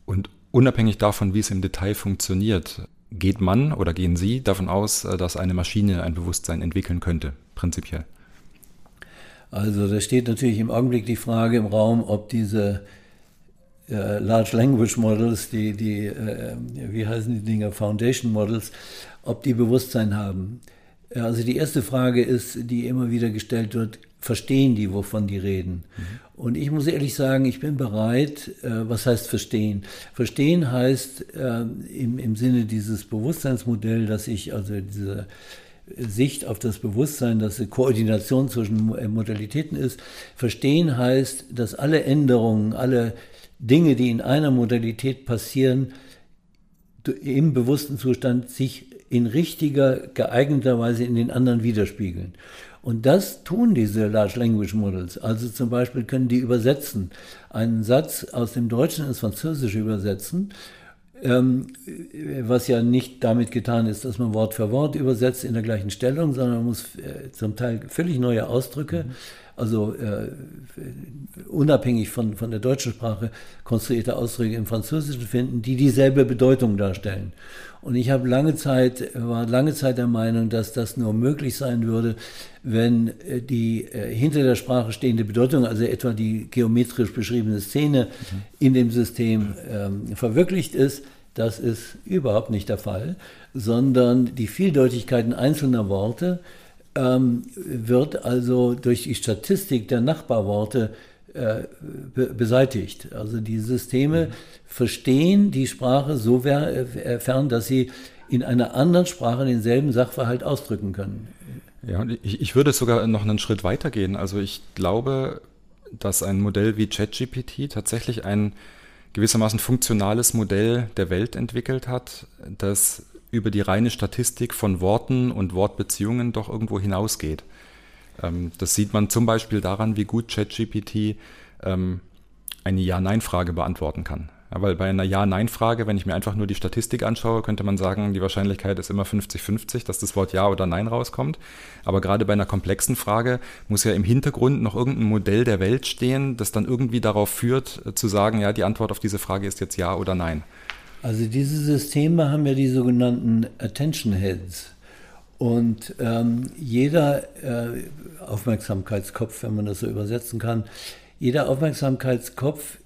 und unabhängig davon, wie es im Detail funktioniert, geht man oder gehen Sie davon aus, äh, dass eine Maschine ein Bewusstsein entwickeln könnte, prinzipiell? Also da steht natürlich im Augenblick die Frage im Raum, ob diese äh, Large Language Models, die, die äh, wie heißen die Dinger, Foundation Models, ob die Bewusstsein haben. Also die erste Frage ist, die immer wieder gestellt wird, verstehen die, wovon die reden? Mhm. Und ich muss ehrlich sagen, ich bin bereit, äh, was heißt verstehen? Verstehen heißt äh, im, im Sinne dieses Bewusstseinsmodells, dass ich also diese Sicht auf das Bewusstsein, dass eine Koordination zwischen Modalitäten ist. Verstehen heißt, dass alle Änderungen, alle Dinge, die in einer Modalität passieren, im bewussten Zustand sich in richtiger, geeigneter Weise in den anderen widerspiegeln. Und das tun diese Large Language Models. Also zum Beispiel können die übersetzen, einen Satz aus dem Deutschen ins Französische übersetzen, was ja nicht damit getan ist, dass man Wort für Wort übersetzt in der gleichen Stellung, sondern man muss äh, zum Teil völlig neue Ausdrücke mhm also äh, unabhängig von, von der deutschen Sprache konstruierte Ausdrücke im Französischen finden, die dieselbe Bedeutung darstellen. Und ich habe lange Zeit, war lange Zeit der Meinung, dass das nur möglich sein würde, wenn äh, die äh, hinter der Sprache stehende Bedeutung, also etwa die geometrisch beschriebene Szene mhm. in dem System ähm, verwirklicht ist. Das ist überhaupt nicht der Fall, sondern die Vieldeutigkeiten einzelner Worte ähm, wird also durch die Statistik der Nachbarworte äh, be beseitigt. Also die Systeme mhm. verstehen die Sprache so äh, fern, dass sie in einer anderen Sprache denselben Sachverhalt ausdrücken können. Ja, ich, ich würde sogar noch einen Schritt weiter gehen. Also ich glaube, dass ein Modell wie ChatGPT tatsächlich ein gewissermaßen funktionales Modell der Welt entwickelt hat, das über die reine Statistik von Worten und Wortbeziehungen doch irgendwo hinausgeht. Ähm, das sieht man zum Beispiel daran, wie gut ChatGPT ähm, eine Ja-Nein-Frage beantworten kann. weil bei einer Ja-Nein-Frage, wenn ich mir einfach nur die Statistik anschaue, könnte man sagen, die Wahrscheinlichkeit ist immer 50-50, dass das Wort Ja oder Nein rauskommt. Aber gerade bei einer komplexen Frage muss ja im Hintergrund noch irgendein Modell der Welt stehen, das dann irgendwie darauf führt, äh, zu sagen, ja, die Antwort auf diese Frage ist jetzt Ja oder Nein. Also diese Systeme haben ja die sogenannten Attention Heads. Und ähm, jeder äh, Aufmerksamkeitskopf, wenn man das so übersetzen kann, jeder Aufmerksamkeitskopf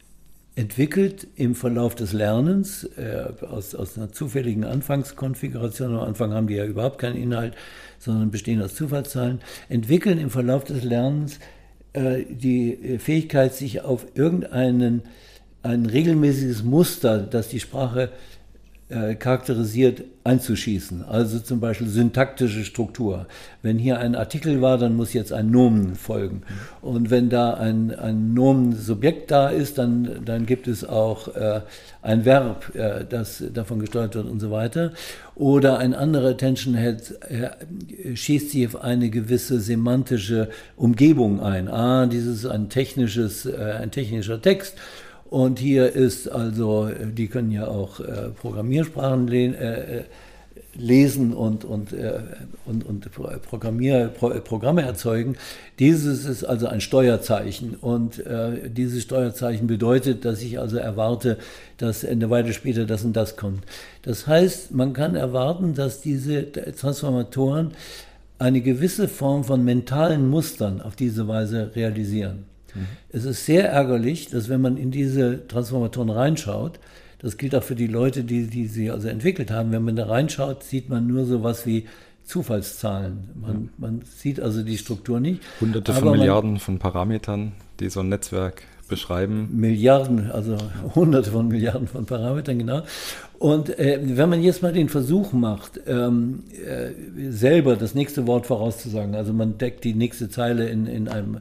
entwickelt im Verlauf des Lernens äh, aus, aus einer zufälligen Anfangskonfiguration, am Anfang haben die ja überhaupt keinen Inhalt, sondern bestehen aus Zufallszahlen, entwickeln im Verlauf des Lernens äh, die Fähigkeit, sich auf irgendeinen ein regelmäßiges Muster, das die Sprache äh, charakterisiert, einzuschießen. Also zum Beispiel syntaktische Struktur. Wenn hier ein Artikel war, dann muss jetzt ein Nomen folgen. Und wenn da ein, ein Nomen-Subjekt da ist, dann, dann gibt es auch äh, ein Verb, äh, das davon gesteuert wird und so weiter. Oder ein anderer Attention Head äh, schießt sich auf eine gewisse semantische Umgebung ein. Ah, dieses ist ein technisches, äh, ein technischer Text und hier ist also, die können ja auch äh, Programmiersprachen äh, äh lesen und, und, äh, und, und Programmier, Pro Programme erzeugen. Dieses ist also ein Steuerzeichen und äh, dieses Steuerzeichen bedeutet, dass ich also erwarte, dass eine Weile später das und das kommt. Das heißt, man kann erwarten, dass diese Transformatoren eine gewisse Form von mentalen Mustern auf diese Weise realisieren. Mhm. Es ist sehr ärgerlich, dass wenn man in diese Transformatoren reinschaut, das gilt auch für die Leute, die, die sie also entwickelt haben, wenn man da reinschaut, sieht man nur so was wie Zufallszahlen. Man, man sieht also die Struktur nicht. Hunderte von Milliarden von Parametern, die so ein Netzwerk beschreiben. Milliarden, also hunderte von Milliarden von Parametern, genau. Und äh, wenn man jetzt mal den Versuch macht, ähm, äh, selber das nächste Wort vorauszusagen, also man deckt die nächste Zeile in, in einem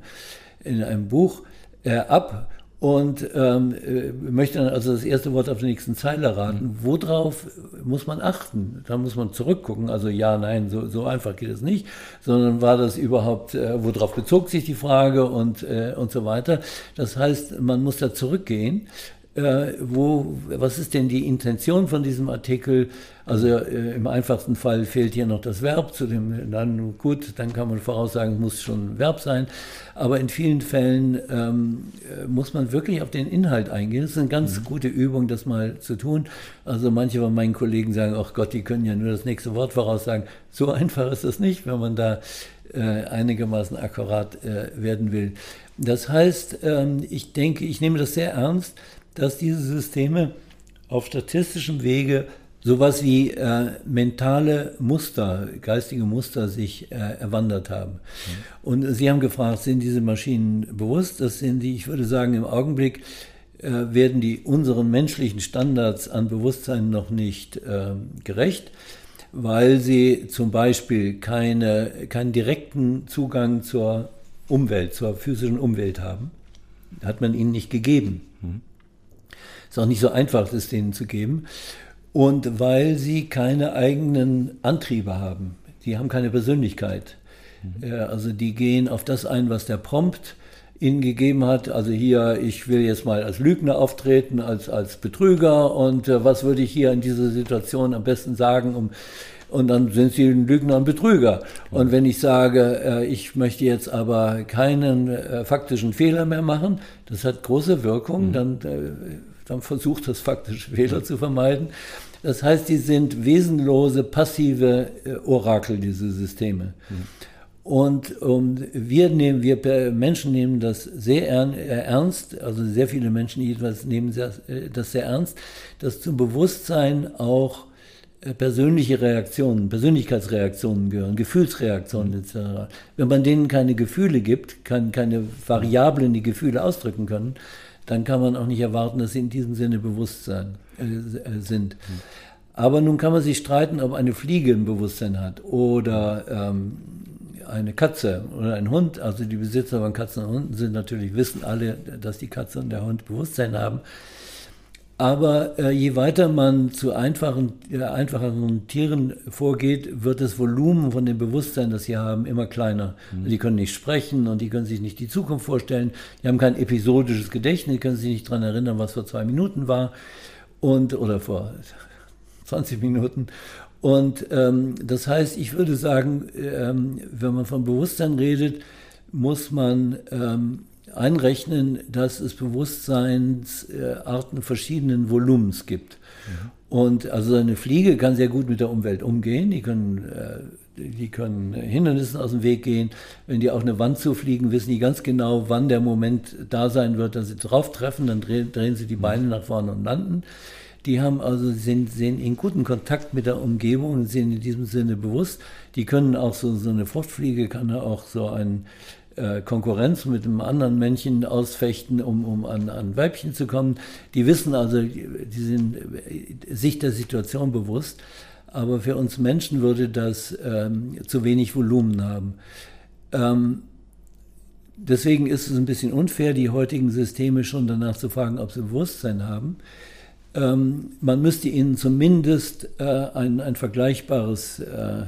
in einem Buch äh, ab und ähm, äh, möchte dann also das erste Wort auf der nächsten Zeile raten. Mhm. Worauf muss man achten? Da muss man zurückgucken. Also ja, nein, so, so einfach geht es nicht, sondern war das überhaupt, äh, worauf bezog sich die Frage und, äh, und so weiter. Das heißt, man muss da zurückgehen äh, wo, was ist denn die Intention von diesem Artikel? Also äh, im einfachsten Fall fehlt hier noch das Verb zu dem, dann gut, dann kann man voraussagen, muss schon ein Verb sein. Aber in vielen Fällen ähm, äh, muss man wirklich auf den Inhalt eingehen. Das ist eine ganz mhm. gute Übung, das mal zu tun. Also manche von meinen Kollegen sagen, ach Gott, die können ja nur das nächste Wort voraussagen. So <laughs> einfach ist das nicht, wenn man da äh, einigermaßen akkurat äh, werden will. Das heißt, ähm, ich denke, ich nehme das sehr ernst dass diese Systeme auf statistischem Wege sowas wie äh, mentale Muster, geistige Muster sich äh, erwandert haben. Mhm. Und Sie haben gefragt, sind diese Maschinen bewusst? Das sind die, ich würde sagen, im Augenblick äh, werden die unseren menschlichen Standards an Bewusstsein noch nicht äh, gerecht, weil sie zum Beispiel keine, keinen direkten Zugang zur Umwelt, zur physischen Umwelt haben. Hat man ihnen nicht gegeben. Mhm. Ist auch nicht so einfach, das denen zu geben. Und weil sie keine eigenen Antriebe haben. Die haben keine Persönlichkeit. Mhm. Also die gehen auf das ein, was der Prompt ihnen gegeben hat. Also hier, ich will jetzt mal als Lügner auftreten, als, als Betrüger und äh, was würde ich hier in dieser Situation am besten sagen, um und dann sind sie ein Lügner und Betrüger. Und wenn ich sage, äh, ich möchte jetzt aber keinen äh, faktischen Fehler mehr machen, das hat große Wirkung, mhm. dann dann versucht das faktisch Fehler zu vermeiden. Das heißt, die sind wesenlose, passive äh, Orakel, diese Systeme. Mhm. Und um, wir nehmen, wir Menschen nehmen das sehr äh, ernst, also sehr viele Menschen jedenfalls nehmen das, äh, das sehr ernst, dass zum Bewusstsein auch persönliche Reaktionen, Persönlichkeitsreaktionen gehören, Gefühlsreaktionen etc. Wenn man denen keine Gefühle gibt, kann, keine Variablen, die Gefühle ausdrücken können, dann kann man auch nicht erwarten, dass sie in diesem Sinne Bewusstsein äh, äh, sind. Aber nun kann man sich streiten, ob eine Fliege ein Bewusstsein hat oder ähm, eine Katze oder ein Hund. Also die Besitzer von Katzen und Hunden sind natürlich, wissen alle, dass die Katze und der Hund Bewusstsein haben. Aber äh, je weiter man zu einfachen, äh, einfacheren Tieren vorgeht, wird das Volumen von dem Bewusstsein, das sie haben, immer kleiner. Mhm. Die können nicht sprechen und die können sich nicht die Zukunft vorstellen. Die haben kein episodisches Gedächtnis, die können sich nicht daran erinnern, was vor zwei Minuten war und oder vor <laughs> 20 Minuten. Und ähm, das heißt, ich würde sagen, ähm, wenn man von Bewusstsein redet, muss man ähm, einrechnen, dass es Bewusstseinsarten verschiedenen Volumens gibt. Mhm. Und also eine Fliege kann sehr gut mit der Umwelt umgehen, die können, äh, die können Hindernissen aus dem Weg gehen. Wenn die auch eine Wand zufliegen, wissen die ganz genau, wann der Moment da sein wird, dass sie drauf treffen, dann drehen, drehen sie die mhm. Beine nach vorne und landen. Die haben also sind, sind in guten Kontakt mit der Umgebung und sind in diesem Sinne bewusst. Die können auch so, so eine Fruchtfliege kann auch so ein äh, Konkurrenz mit einem anderen Männchen ausfechten, um, um an, an Weibchen zu kommen. Die wissen also, die, die sind äh, sich der Situation bewusst. Aber für uns Menschen würde das ähm, zu wenig Volumen haben. Ähm, deswegen ist es ein bisschen unfair, die heutigen Systeme schon danach zu fragen, ob sie Bewusstsein haben. Ähm, man müsste ihnen zumindest äh, ein, ein vergleichbares äh,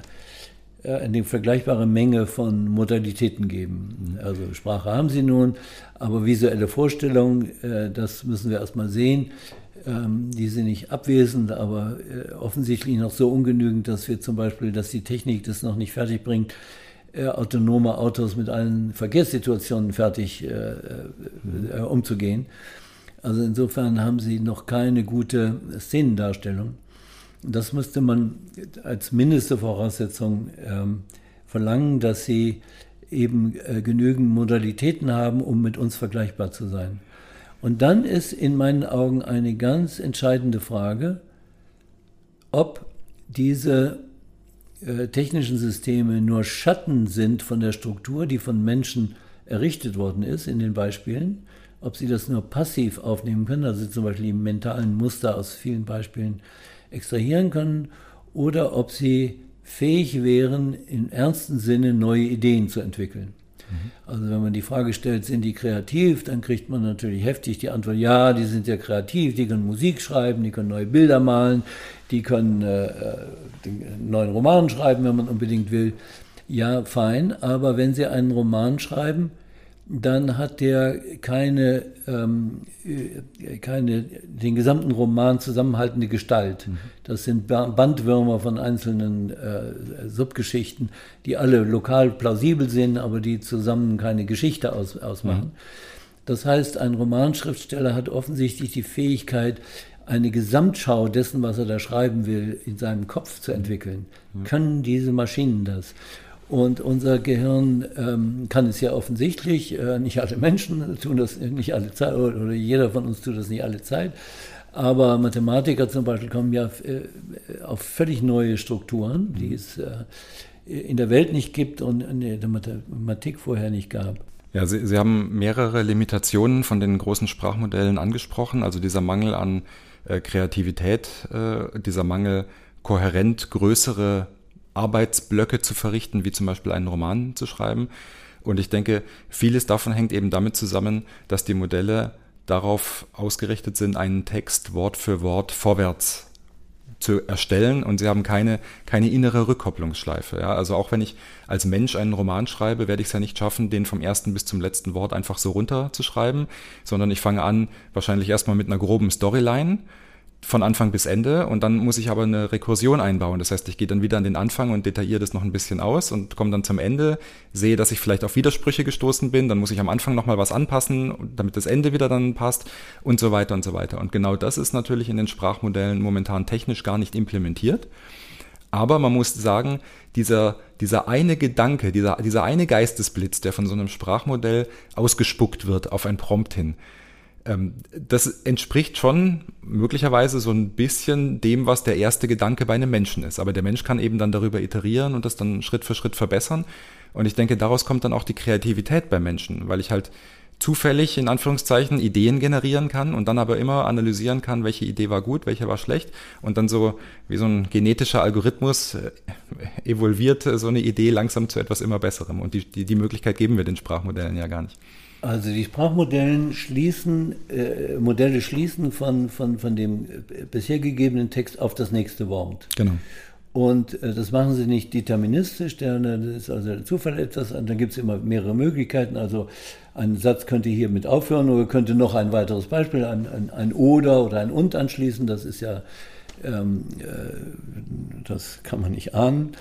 eine vergleichbare Menge von Modalitäten geben. Also Sprache haben sie nun, aber visuelle Vorstellungen, äh, das müssen wir erstmal sehen. Ähm, die sind nicht abwesend, aber äh, offensichtlich noch so ungenügend, dass wir zum Beispiel, dass die Technik das noch nicht fertig bringt, äh, autonome Autos mit allen Verkehrssituationen fertig umzugehen. Also insofern haben sie noch keine gute Szenendarstellung. Das müsste man als mindeste Voraussetzung ähm, verlangen, dass sie eben äh, genügend Modalitäten haben, um mit uns vergleichbar zu sein. Und dann ist in meinen Augen eine ganz entscheidende Frage, ob diese äh, technischen Systeme nur Schatten sind von der Struktur, die von Menschen errichtet worden ist in den Beispielen, ob sie das nur passiv aufnehmen können, also zum Beispiel die mentalen Muster aus vielen Beispielen extrahieren können oder ob sie fähig wären, im ernsten Sinne neue Ideen zu entwickeln. Mhm. Also wenn man die Frage stellt, sind die kreativ, dann kriegt man natürlich heftig die Antwort, ja, die sind ja kreativ, die können Musik schreiben, die können neue Bilder malen, die können äh, einen neuen Roman schreiben, wenn man unbedingt will. Ja, fein, aber wenn sie einen Roman schreiben, dann hat der keine, ähm, äh, keine den gesamten Roman zusammenhaltende Gestalt. Mhm. Das sind Bandwürmer von einzelnen äh, Subgeschichten, die alle lokal plausibel sind, aber die zusammen keine Geschichte aus, ausmachen. Mhm. Das heißt, ein Romanschriftsteller hat offensichtlich die Fähigkeit, eine Gesamtschau dessen, was er da schreiben will, in seinem Kopf zu entwickeln. Mhm. Können diese Maschinen das? Und unser Gehirn ähm, kann es ja offensichtlich, äh, nicht alle Menschen tun das nicht alle Zeit, oder jeder von uns tut das nicht alle Zeit, aber Mathematiker zum Beispiel kommen ja äh, auf völlig neue Strukturen, die es äh, in der Welt nicht gibt und in der Mathematik vorher nicht gab. Ja, Sie, Sie haben mehrere Limitationen von den großen Sprachmodellen angesprochen, also dieser Mangel an äh, Kreativität, äh, dieser Mangel kohärent größere Arbeitsblöcke zu verrichten, wie zum Beispiel einen Roman zu schreiben. Und ich denke, vieles davon hängt eben damit zusammen, dass die Modelle darauf ausgerichtet sind, einen Text Wort für Wort vorwärts zu erstellen und sie haben keine, keine innere Rückkopplungsschleife. Ja? Also auch wenn ich als Mensch einen Roman schreibe, werde ich es ja nicht schaffen, den vom ersten bis zum letzten Wort einfach so runterzuschreiben, sondern ich fange an, wahrscheinlich erstmal mit einer groben Storyline von Anfang bis Ende und dann muss ich aber eine Rekursion einbauen. Das heißt, ich gehe dann wieder an den Anfang und detailliere das noch ein bisschen aus und komme dann zum Ende, sehe, dass ich vielleicht auf Widersprüche gestoßen bin, dann muss ich am Anfang nochmal was anpassen, damit das Ende wieder dann passt und so weiter und so weiter. Und genau das ist natürlich in den Sprachmodellen momentan technisch gar nicht implementiert. Aber man muss sagen, dieser, dieser eine Gedanke, dieser, dieser eine Geistesblitz, der von so einem Sprachmodell ausgespuckt wird auf ein Prompt hin, das entspricht schon möglicherweise so ein bisschen dem, was der erste Gedanke bei einem Menschen ist. Aber der Mensch kann eben dann darüber iterieren und das dann Schritt für Schritt verbessern. Und ich denke, daraus kommt dann auch die Kreativität bei Menschen, weil ich halt zufällig in Anführungszeichen Ideen generieren kann und dann aber immer analysieren kann, welche Idee war gut, welche war schlecht und dann so wie so ein genetischer Algorithmus äh, evolviert so eine Idee langsam zu etwas immer Besserem und die, die, die Möglichkeit geben wir den Sprachmodellen ja gar nicht. Also die Sprachmodellen schließen, äh, Modelle schließen von, von, von dem bisher gegebenen Text auf das nächste Wort. Genau. Und äh, das machen sie nicht deterministisch, der, das ist also der Zufall etwas, und dann gibt es immer mehrere Möglichkeiten. Also ein Satz könnte hier mit aufhören oder könnte noch ein weiteres Beispiel, ein, ein, ein oder oder ein und anschließen. Das ist ja, ähm, äh, das kann man nicht ahnen.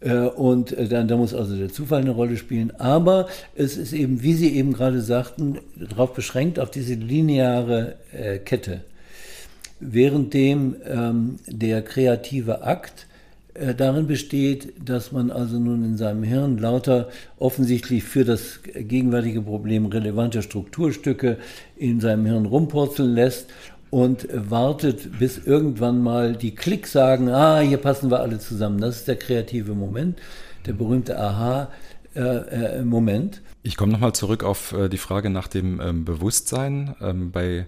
Äh, und äh, dann da muss also der Zufall eine Rolle spielen. Aber es ist eben, wie Sie eben gerade sagten, darauf beschränkt, auf diese lineare äh, Kette. Währenddem ähm, der kreative Akt äh, darin besteht, dass man also nun in seinem Hirn lauter offensichtlich für das gegenwärtige Problem relevante Strukturstücke in seinem Hirn rumpurzeln lässt und wartet, bis irgendwann mal die Klicks sagen, ah, hier passen wir alle zusammen. Das ist der kreative Moment, der berühmte Aha-Moment. Äh, äh, ich komme nochmal zurück auf äh, die Frage nach dem ähm, Bewusstsein. Ähm, bei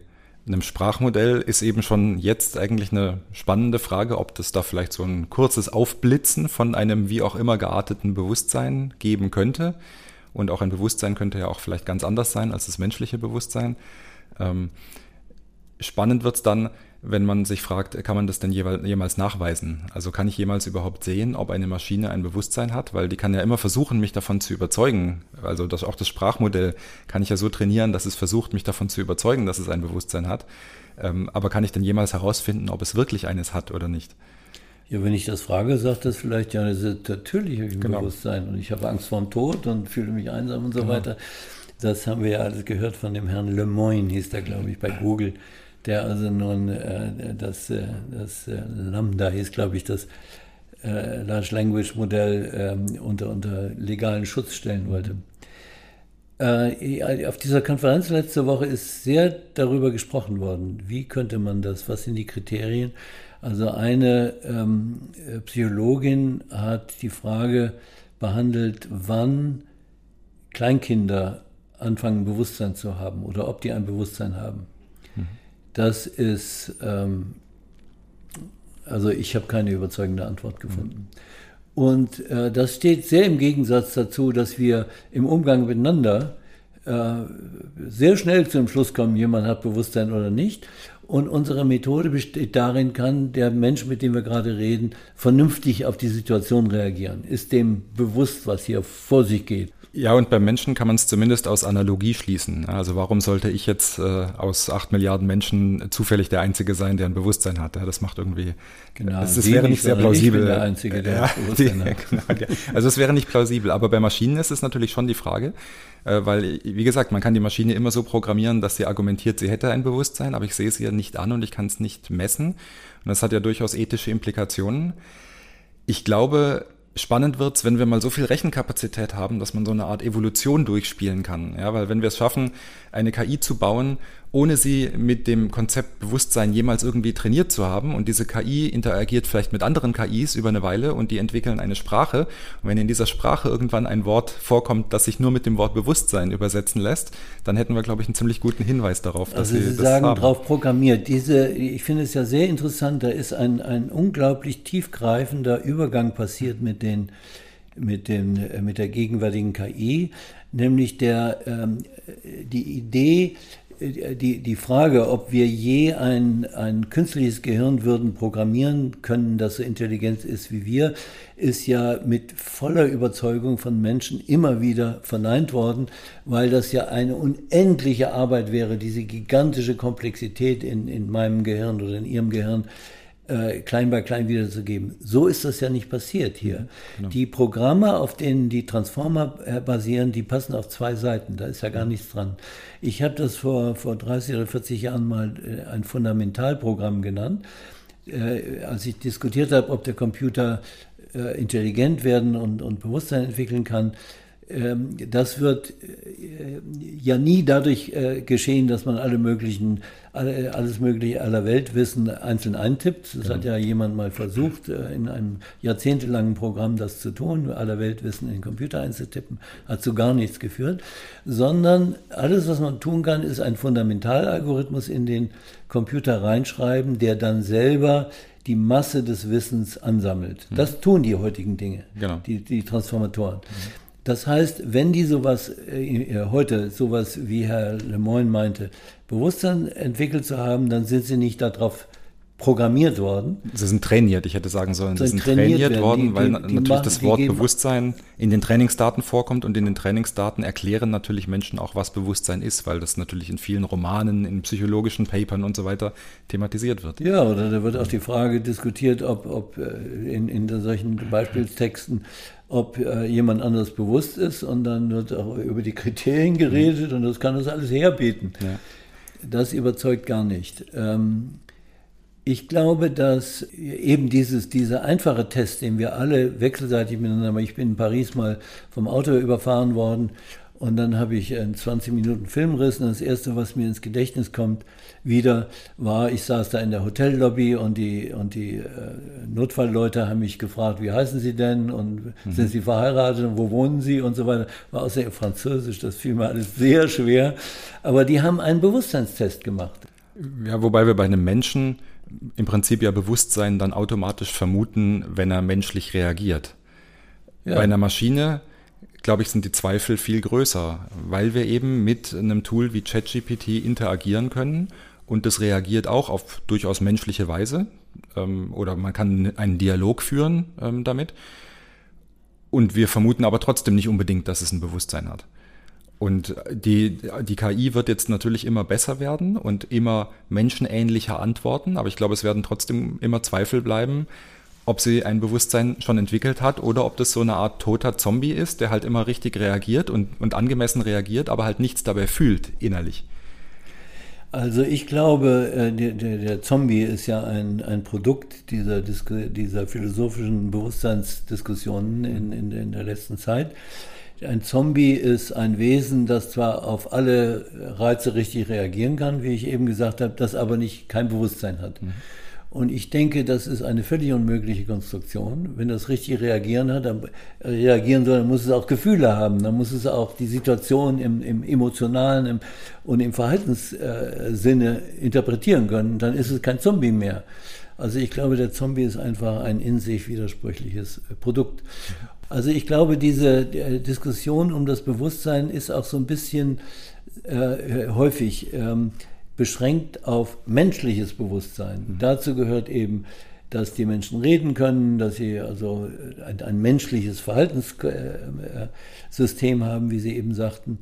einem Sprachmodell ist eben schon jetzt eigentlich eine spannende Frage, ob das da vielleicht so ein kurzes Aufblitzen von einem wie auch immer gearteten Bewusstsein geben könnte. Und auch ein Bewusstsein könnte ja auch vielleicht ganz anders sein als das menschliche Bewusstsein. Spannend wird es dann, wenn man sich fragt, kann man das denn jemals nachweisen? Also kann ich jemals überhaupt sehen, ob eine Maschine ein Bewusstsein hat? Weil die kann ja immer versuchen, mich davon zu überzeugen. Also das, auch das Sprachmodell kann ich ja so trainieren, dass es versucht, mich davon zu überzeugen, dass es ein Bewusstsein hat. Ähm, aber kann ich denn jemals herausfinden, ob es wirklich eines hat oder nicht? Ja, wenn ich das frage, sagt das vielleicht, ja, das ist natürlich ein genau. Bewusstsein und ich habe Angst vor dem Tod und fühle mich einsam und so genau. weiter. Das haben wir ja alles gehört von dem Herrn Lemoyne, hieß der, glaube ich, bei Google der also nun äh, das, äh, das äh, Lambda hieß, glaube ich, das äh, Large Language Modell ähm, unter, unter legalen Schutz stellen wollte. Äh, auf dieser Konferenz letzte Woche ist sehr darüber gesprochen worden, wie könnte man das, was sind die Kriterien. Also eine ähm, Psychologin hat die Frage behandelt, wann Kleinkinder anfangen Bewusstsein zu haben oder ob die ein Bewusstsein haben. Das ist, ähm, also ich habe keine überzeugende Antwort gefunden. Und äh, das steht sehr im Gegensatz dazu, dass wir im Umgang miteinander äh, sehr schnell zum Schluss kommen, jemand hat Bewusstsein oder nicht. Und unsere Methode besteht darin, kann der Mensch, mit dem wir gerade reden, vernünftig auf die Situation reagieren. Ist dem bewusst, was hier vor sich geht. Ja, und beim Menschen kann man es zumindest aus Analogie schließen. Also warum sollte ich jetzt äh, aus acht Milliarden Menschen zufällig der Einzige sein, der ein Bewusstsein hat? Ja, das macht irgendwie, genau, das, das wäre nicht sehr plausibel. Ich bin der Einzige, der ja, Bewusstsein die, hat. <laughs> Genau, also es wäre nicht plausibel. Aber bei Maschinen ist es natürlich schon die Frage, äh, weil, wie gesagt, man kann die Maschine immer so programmieren, dass sie argumentiert, sie hätte ein Bewusstsein, aber ich sehe sie ja nicht an und ich kann es nicht messen. Und das hat ja durchaus ethische Implikationen. Ich glaube, Spannend wird's, wenn wir mal so viel Rechenkapazität haben, dass man so eine Art Evolution durchspielen kann. Ja, weil wenn wir es schaffen, eine KI zu bauen, ohne sie mit dem Konzept Bewusstsein jemals irgendwie trainiert zu haben. Und diese KI interagiert vielleicht mit anderen KIs über eine Weile und die entwickeln eine Sprache. Und wenn in dieser Sprache irgendwann ein Wort vorkommt, das sich nur mit dem Wort Bewusstsein übersetzen lässt, dann hätten wir, glaube ich, einen ziemlich guten Hinweis darauf, dass also sie, sie sagen, haben. drauf programmiert. Diese, ich finde es ja sehr interessant, da ist ein, ein unglaublich tiefgreifender Übergang passiert mit den mit, den, mit der gegenwärtigen KI, nämlich der, ähm, die Idee, die, die Frage, ob wir je ein, ein künstliches Gehirn würden programmieren können, das so intelligent ist wie wir, ist ja mit voller Überzeugung von Menschen immer wieder verneint worden, weil das ja eine unendliche Arbeit wäre, diese gigantische Komplexität in, in meinem Gehirn oder in Ihrem Gehirn äh, klein bei klein wiederzugeben. So ist das ja nicht passiert hier. Genau. Die Programme, auf denen die Transformer äh, basieren, die passen auf zwei Seiten. Da ist ja gar nichts dran. Ich habe das vor, vor 30 oder 40 Jahren mal äh, ein Fundamentalprogramm genannt. Äh, als ich diskutiert habe, ob der Computer äh, intelligent werden und, und Bewusstsein entwickeln kann, das wird äh, ja nie dadurch äh, geschehen, dass man alle möglichen, alles mögliche aller Weltwissen einzeln eintippt. Das genau. hat ja jemand mal versucht, äh, in einem jahrzehntelangen Programm das zu tun, aller Weltwissen in den Computer einzutippen, hat zu gar nichts geführt, sondern alles, was man tun kann, ist ein Fundamentalalgorithmus in den Computer reinschreiben, der dann selber die Masse des Wissens ansammelt. Mhm. Das tun die heutigen Dinge, genau. die, die Transformatoren. Mhm. Das heißt, wenn die sowas äh, heute, sowas wie Herr Lemoyne meinte, Bewusstsein entwickelt zu haben, dann sind sie nicht darauf programmiert worden. Sie sind trainiert, ich hätte sagen sollen, sie sind trainiert, trainiert worden, die, weil die, die natürlich machen, das Wort Bewusstsein in den Trainingsdaten vorkommt und in den Trainingsdaten erklären natürlich Menschen auch, was Bewusstsein ist, weil das natürlich in vielen Romanen, in psychologischen Papern und so weiter thematisiert wird. Ja, oder da wird auch die Frage diskutiert, ob, ob äh, in, in solchen Beispielstexten ob äh, jemand anders bewusst ist und dann wird auch über die Kriterien geredet und das kann das alles herbieten. Ja. Das überzeugt gar nicht. Ähm, ich glaube, dass eben dieses, dieser einfache Test, den wir alle wechselseitig miteinander, ich bin in Paris mal vom Auto überfahren worden und dann habe ich einen 20 Minuten Filmriss und das erste, was mir ins Gedächtnis kommt, wieder war, ich saß da in der Hotellobby und die, und die äh, Notfallleute haben mich gefragt, wie heißen Sie denn und mhm. sind Sie verheiratet und wo wohnen Sie und so weiter. War außer Französisch, das fiel mir alles sehr schwer. Aber die haben einen Bewusstseinstest gemacht. Ja, wobei wir bei einem Menschen im Prinzip ja Bewusstsein dann automatisch vermuten, wenn er menschlich reagiert. Ja. Bei einer Maschine, glaube ich, sind die Zweifel viel größer, weil wir eben mit einem Tool wie ChatGPT interagieren können und das reagiert auch auf durchaus menschliche Weise ähm, oder man kann einen Dialog führen ähm, damit. Und wir vermuten aber trotzdem nicht unbedingt, dass es ein Bewusstsein hat. Und die, die KI wird jetzt natürlich immer besser werden und immer menschenähnlicher antworten, aber ich glaube, es werden trotzdem immer Zweifel bleiben, ob sie ein Bewusstsein schon entwickelt hat oder ob das so eine Art toter Zombie ist, der halt immer richtig reagiert und, und angemessen reagiert, aber halt nichts dabei fühlt innerlich. Also ich glaube, äh, der, der, der Zombie ist ja ein, ein Produkt dieser, dieser philosophischen Bewusstseinsdiskussionen in, in, in der letzten Zeit. Ein Zombie ist ein Wesen, das zwar auf alle Reize richtig reagieren kann, wie ich eben gesagt habe, das aber nicht kein Bewusstsein hat. Mhm. Und ich denke, das ist eine völlig unmögliche Konstruktion. Wenn das richtig reagieren hat, dann reagieren soll, dann muss es auch Gefühle haben, dann muss es auch die Situation im, im emotionalen im, und im Verhaltenssinne interpretieren können. Dann ist es kein Zombie mehr. Also ich glaube, der Zombie ist einfach ein in sich widersprüchliches Produkt. Also ich glaube, diese Diskussion um das Bewusstsein ist auch so ein bisschen äh, häufig ähm, beschränkt auf menschliches Bewusstsein. Mhm. Dazu gehört eben, dass die Menschen reden können, dass sie also ein, ein menschliches Verhaltenssystem haben, wie Sie eben sagten.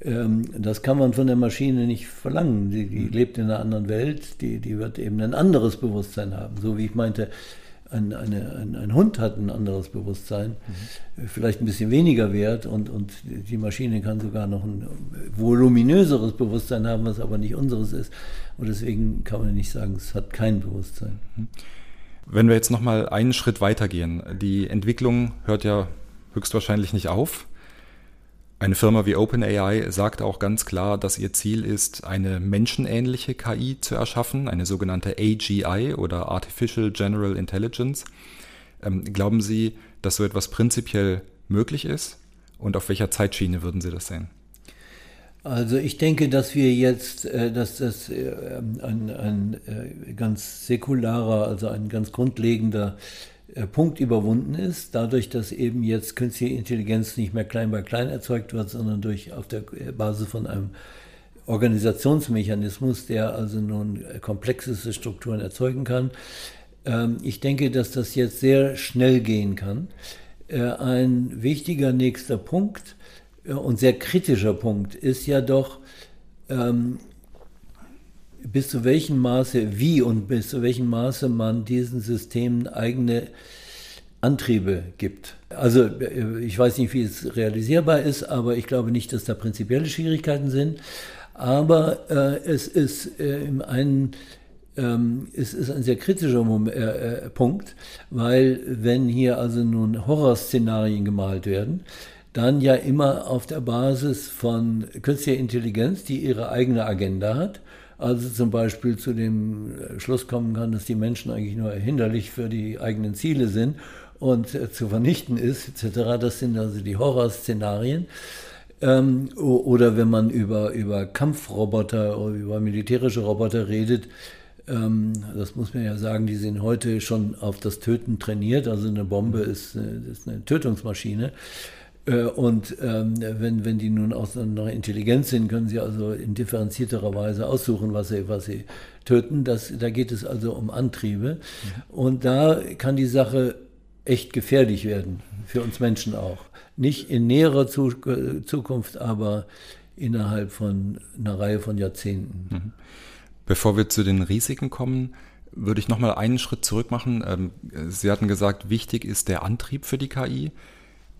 Ähm, das kann man von der Maschine nicht verlangen. Die, die mhm. lebt in einer anderen Welt, die, die wird eben ein anderes Bewusstsein haben. So wie ich meinte, ein, eine, ein, ein, Hund hat ein anderes Bewusstsein, mhm. vielleicht ein bisschen weniger wert und, und die Maschine kann sogar noch ein voluminöseres Bewusstsein haben, was aber nicht unseres ist. Und deswegen kann man nicht sagen, es hat kein Bewusstsein. Mhm. Wenn wir jetzt nochmal einen Schritt weitergehen, die Entwicklung hört ja höchstwahrscheinlich nicht auf. Eine Firma wie OpenAI sagt auch ganz klar, dass ihr Ziel ist, eine menschenähnliche KI zu erschaffen, eine sogenannte AGI oder Artificial General Intelligence. Ähm, glauben Sie, dass so etwas prinzipiell möglich ist? Und auf welcher Zeitschiene würden Sie das sehen? Also ich denke, dass wir jetzt, äh, dass das äh, ein, ein äh, ganz säkularer, also ein ganz grundlegender Punkt überwunden ist, dadurch, dass eben jetzt künstliche Intelligenz nicht mehr klein bei klein erzeugt wird, sondern durch auf der Basis von einem Organisationsmechanismus, der also nun komplexeste Strukturen erzeugen kann. Ähm, ich denke, dass das jetzt sehr schnell gehen kann. Äh, ein wichtiger nächster Punkt äh, und sehr kritischer Punkt ist ja doch, ähm, bis zu welchem Maße, wie und bis zu welchem Maße man diesen Systemen eigene Antriebe gibt. Also äh, ich weiß nicht, wie es realisierbar ist, aber ich glaube nicht, dass da prinzipielle Schwierigkeiten sind. Aber äh, es ist äh, im einen ähm, es ist ein sehr kritischer Moment, äh, äh, Punkt, weil wenn hier also nun Horrorszenarien gemalt werden, dann ja immer auf der Basis von künstlicher Intelligenz, die ihre eigene Agenda hat also zum Beispiel zu dem äh, Schluss kommen kann, dass die Menschen eigentlich nur hinderlich für die eigenen Ziele sind und äh, zu vernichten ist, etc. Das sind also die Horrorszenarien. Ähm, oder wenn man über, über Kampfroboter oder über militärische Roboter redet, ähm, das muss man ja sagen, die sind heute schon auf das Töten trainiert. Also eine Bombe ist, ist eine Tötungsmaschine. Äh, und ähm, wenn, wenn die nun auch noch intelligent sind, können sie also in differenzierterer Weise aussuchen, was sie, was sie töten. Das, da geht es also um Antriebe. Mhm. Und da kann die Sache echt gefährlich werden, für uns Menschen auch. Nicht in näherer Zukunft, aber innerhalb von einer Reihe von Jahrzehnten. Mhm. Bevor wir zu den Risiken kommen, würde ich nochmal einen Schritt zurück machen. Ähm, Sie hatten gesagt, wichtig ist der Antrieb für die KI.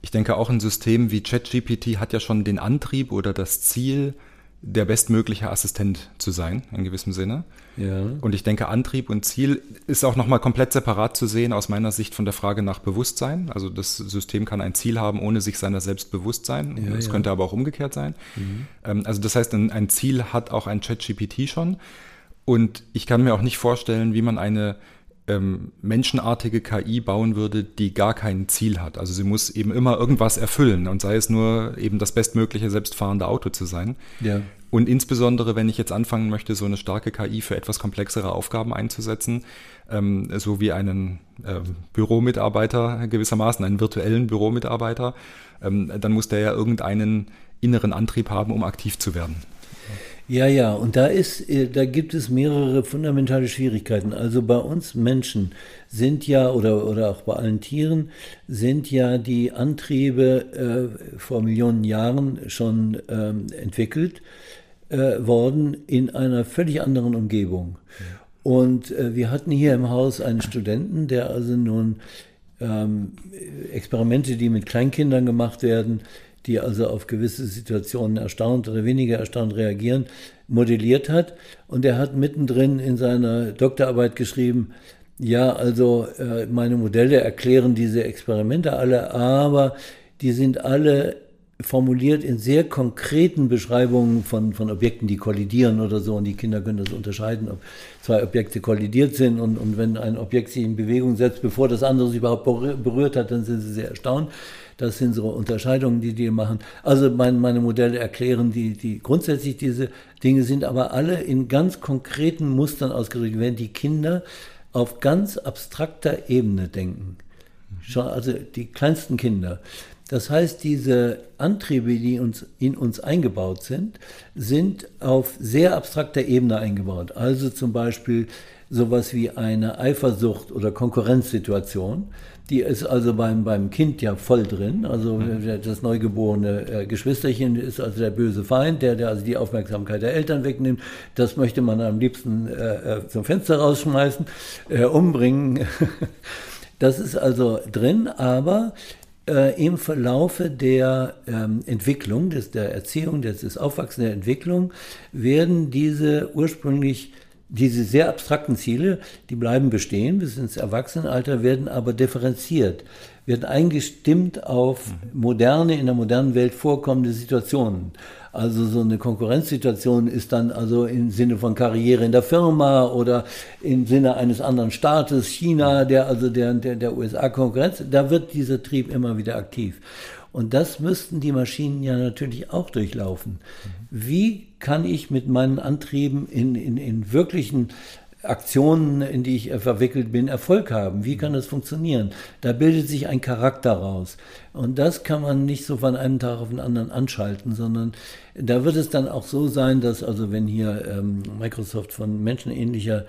Ich denke, auch ein System wie ChatGPT hat ja schon den Antrieb oder das Ziel, der bestmögliche Assistent zu sein, in gewissem Sinne. Ja. Und ich denke, Antrieb und Ziel ist auch nochmal komplett separat zu sehen aus meiner Sicht von der Frage nach Bewusstsein. Also das System kann ein Ziel haben, ohne sich seiner selbst bewusst sein. Ja, das ja. könnte aber auch umgekehrt sein. Mhm. Ähm, also das heißt, ein Ziel hat auch ein ChatGPT schon. Und ich kann mir auch nicht vorstellen, wie man eine ähm, menschenartige KI bauen würde, die gar kein Ziel hat. Also sie muss eben immer irgendwas erfüllen und sei es nur eben das bestmögliche selbstfahrende Auto zu sein. Ja. Und insbesondere, wenn ich jetzt anfangen möchte, so eine starke KI für etwas komplexere Aufgaben einzusetzen, ähm, so wie einen äh, Büromitarbeiter gewissermaßen, einen virtuellen Büromitarbeiter, ähm, dann muss der ja irgendeinen inneren Antrieb haben, um aktiv zu werden. Ja, ja, und da ist, äh, da gibt es mehrere fundamentale Schwierigkeiten. Also bei uns Menschen sind ja, oder, oder auch bei allen Tieren, sind ja die Antriebe äh, vor Millionen Jahren schon ähm, entwickelt äh, worden in einer völlig anderen Umgebung. Und äh, wir hatten hier im Haus einen Studenten, der also nun ähm, Experimente, die mit Kleinkindern gemacht werden, die also auf gewisse Situationen erstaunt oder weniger erstaunt reagieren, modelliert hat. Und er hat mittendrin in seiner Doktorarbeit geschrieben, ja, also äh, meine Modelle erklären diese Experimente alle, aber die sind alle formuliert in sehr konkreten Beschreibungen von, von Objekten, die kollidieren oder so. Und die Kinder können das unterscheiden, ob zwei Objekte kollidiert sind. Und, und wenn ein Objekt sich in Bewegung setzt, bevor das andere sich überhaupt berührt hat, dann sind sie sehr erstaunt. Das sind so Unterscheidungen, die die machen. Also mein, meine Modelle erklären die, die grundsätzlich diese Dinge sind aber alle in ganz konkreten Mustern ausgerichtet, wenn die Kinder auf ganz abstrakter Ebene denken. Schon, also die kleinsten Kinder. Das heißt, diese Antriebe, die uns, in uns eingebaut sind, sind auf sehr abstrakter Ebene eingebaut. Also zum Beispiel sowas wie eine Eifersucht oder Konkurrenzsituation. Die ist also beim, beim Kind ja voll drin. Also mhm. das neugeborene äh, Geschwisterchen ist also der böse Feind, der, der also die Aufmerksamkeit der Eltern wegnimmt. Das möchte man am liebsten äh, äh zum Fenster rausschmeißen, äh, umbringen. <laughs> Das ist also drin, aber äh, im Verlaufe der ähm, Entwicklung, des, der Erziehung, des, des Aufwachsens der Entwicklung, werden diese ursprünglich diese sehr abstrakten Ziele, die bleiben bestehen bis ins Erwachsenenalter, werden aber differenziert, werden eingestimmt auf moderne, in der modernen Welt vorkommende Situationen. Also so eine Konkurrenzsituation ist dann also im Sinne von Karriere in der Firma oder im Sinne eines anderen Staates, China, der also der, der, der USA Konkurrenz, da wird dieser Trieb immer wieder aktiv. Und das müssten die Maschinen ja natürlich auch durchlaufen. Wie kann ich mit meinen Antrieben in, in, in wirklichen Aktionen, in die ich verwickelt bin, Erfolg haben? Wie kann das funktionieren? Da bildet sich ein Charakter raus. Und das kann man nicht so von einem Tag auf den anderen anschalten, sondern da wird es dann auch so sein, dass also wenn hier ähm, Microsoft von menschenähnlicher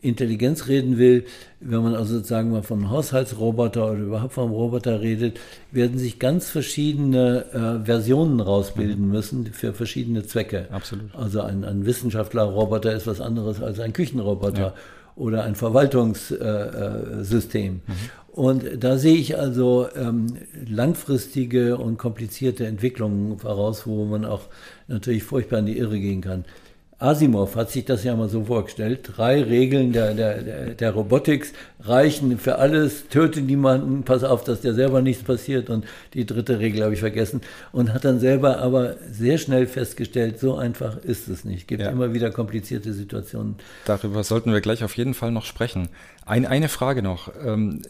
Intelligenz reden will, wenn man also sozusagen mal von Haushaltsroboter oder überhaupt vom Roboter redet, werden sich ganz verschiedene äh, Versionen rausbilden mhm. müssen für verschiedene Zwecke. Absolut. Also ein, ein Wissenschaftlerroboter ist was anderes als ein Küchenroboter ja. oder ein Verwaltungssystem. Äh, äh, mhm. Und da sehe ich also ähm, langfristige und komplizierte Entwicklungen voraus, wo man auch natürlich furchtbar in die Irre gehen kann. Asimov hat sich das ja mal so vorgestellt. Drei Regeln der, der, der Robotics reichen für alles. Töte niemanden, pass auf, dass dir selber nichts passiert. Und die dritte Regel habe ich vergessen. Und hat dann selber aber sehr schnell festgestellt, so einfach ist es nicht. Es gibt ja. immer wieder komplizierte Situationen. Darüber sollten wir gleich auf jeden Fall noch sprechen. Ein, eine Frage noch. Ähm,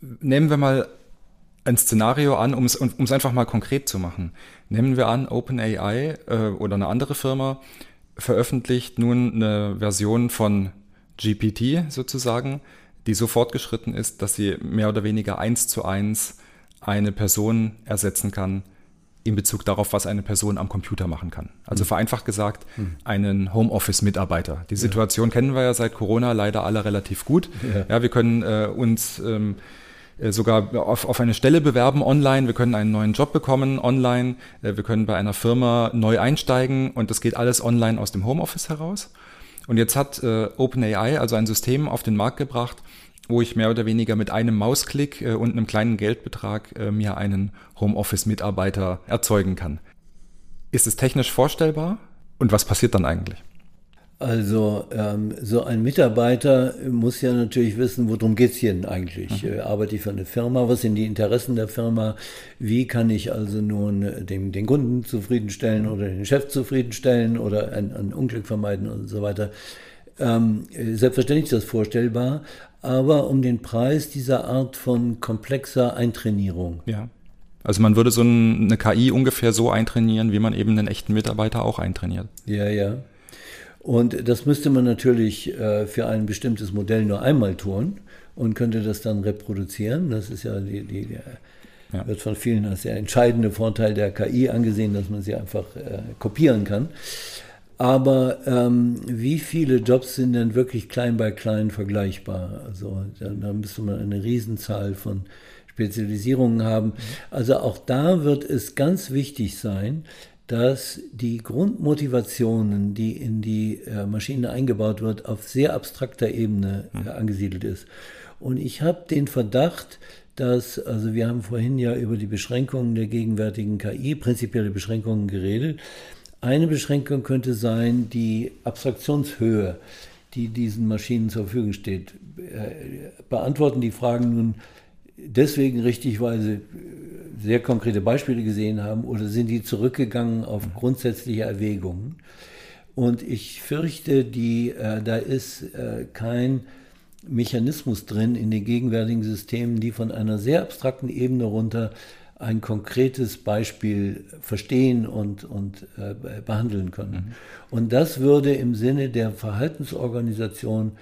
nehmen wir mal ein Szenario an, um es, um es einfach mal konkret zu machen. Nehmen wir an, OpenAI äh, oder eine andere Firma veröffentlicht nun eine Version von GPT sozusagen, die so fortgeschritten ist, dass sie mehr oder weniger eins zu eins eine Person ersetzen kann, in Bezug darauf, was eine Person am Computer machen kann. Also mhm. vereinfacht gesagt, mhm. einen Homeoffice-Mitarbeiter. Die Situation ja. kennen wir ja seit Corona leider alle relativ gut. Ja, ja wir können äh, uns ähm, äh, sogar auf, auf eine Stelle bewerben online, wir können einen neuen Job bekommen online, äh, wir können bei einer Firma neu einsteigen und das geht alles online aus dem Homeoffice heraus. Und jetzt hat äh, OpenAI also ein System auf den Markt gebracht, wo ich mehr oder weniger mit einem Mausklick äh, und einem kleinen Geldbetrag äh, mir einen Homeoffice-Mitarbeiter erzeugen kann. Ist es technisch vorstellbar? Und was passiert dann eigentlich? Also ähm, so ein Mitarbeiter muss ja natürlich wissen, worum geht es hier denn eigentlich? Mhm. Äh, arbeite ich für eine Firma? Was sind die Interessen der Firma? Wie kann ich also nun den, den Kunden zufriedenstellen oder den Chef zufriedenstellen oder ein, ein Unglück vermeiden und so weiter? Ähm, selbstverständlich ist das vorstellbar, aber um den Preis dieser Art von komplexer Eintrainierung. Ja. Also man würde so eine KI ungefähr so eintrainieren, wie man eben einen echten Mitarbeiter auch eintrainiert. Ja, ja. Und das müsste man natürlich äh, für ein bestimmtes Modell nur einmal tun und könnte das dann reproduzieren. Das ist ja die, die, die ja. wird von vielen als der entscheidende Vorteil der KI angesehen, dass man sie einfach äh, kopieren kann. Aber ähm, wie viele Jobs sind denn wirklich klein bei klein vergleichbar? Also da, da müsste man eine Riesenzahl von Spezialisierungen haben. Also auch da wird es ganz wichtig sein, dass die Grundmotivationen, die in die äh, Maschine eingebaut wird, auf sehr abstrakter Ebene äh, angesiedelt ist. Und ich habe den Verdacht, dass, also wir haben vorhin ja über die Beschränkungen der gegenwärtigen KI, prinzipielle Beschränkungen geredet, eine Beschränkung könnte sein, die Abstraktionshöhe, die diesen Maschinen zur Verfügung steht. Äh, beantworten die Fragen nun deswegen richtig, weil sie sehr konkrete Beispiele gesehen haben oder sind die zurückgegangen auf grundsätzliche Erwägungen? Und ich fürchte, die, äh, da ist äh, kein Mechanismus drin in den gegenwärtigen Systemen, die von einer sehr abstrakten Ebene runter ein konkretes Beispiel verstehen und, und äh, behandeln können. Mhm. Und das würde im Sinne der Verhaltensorganisation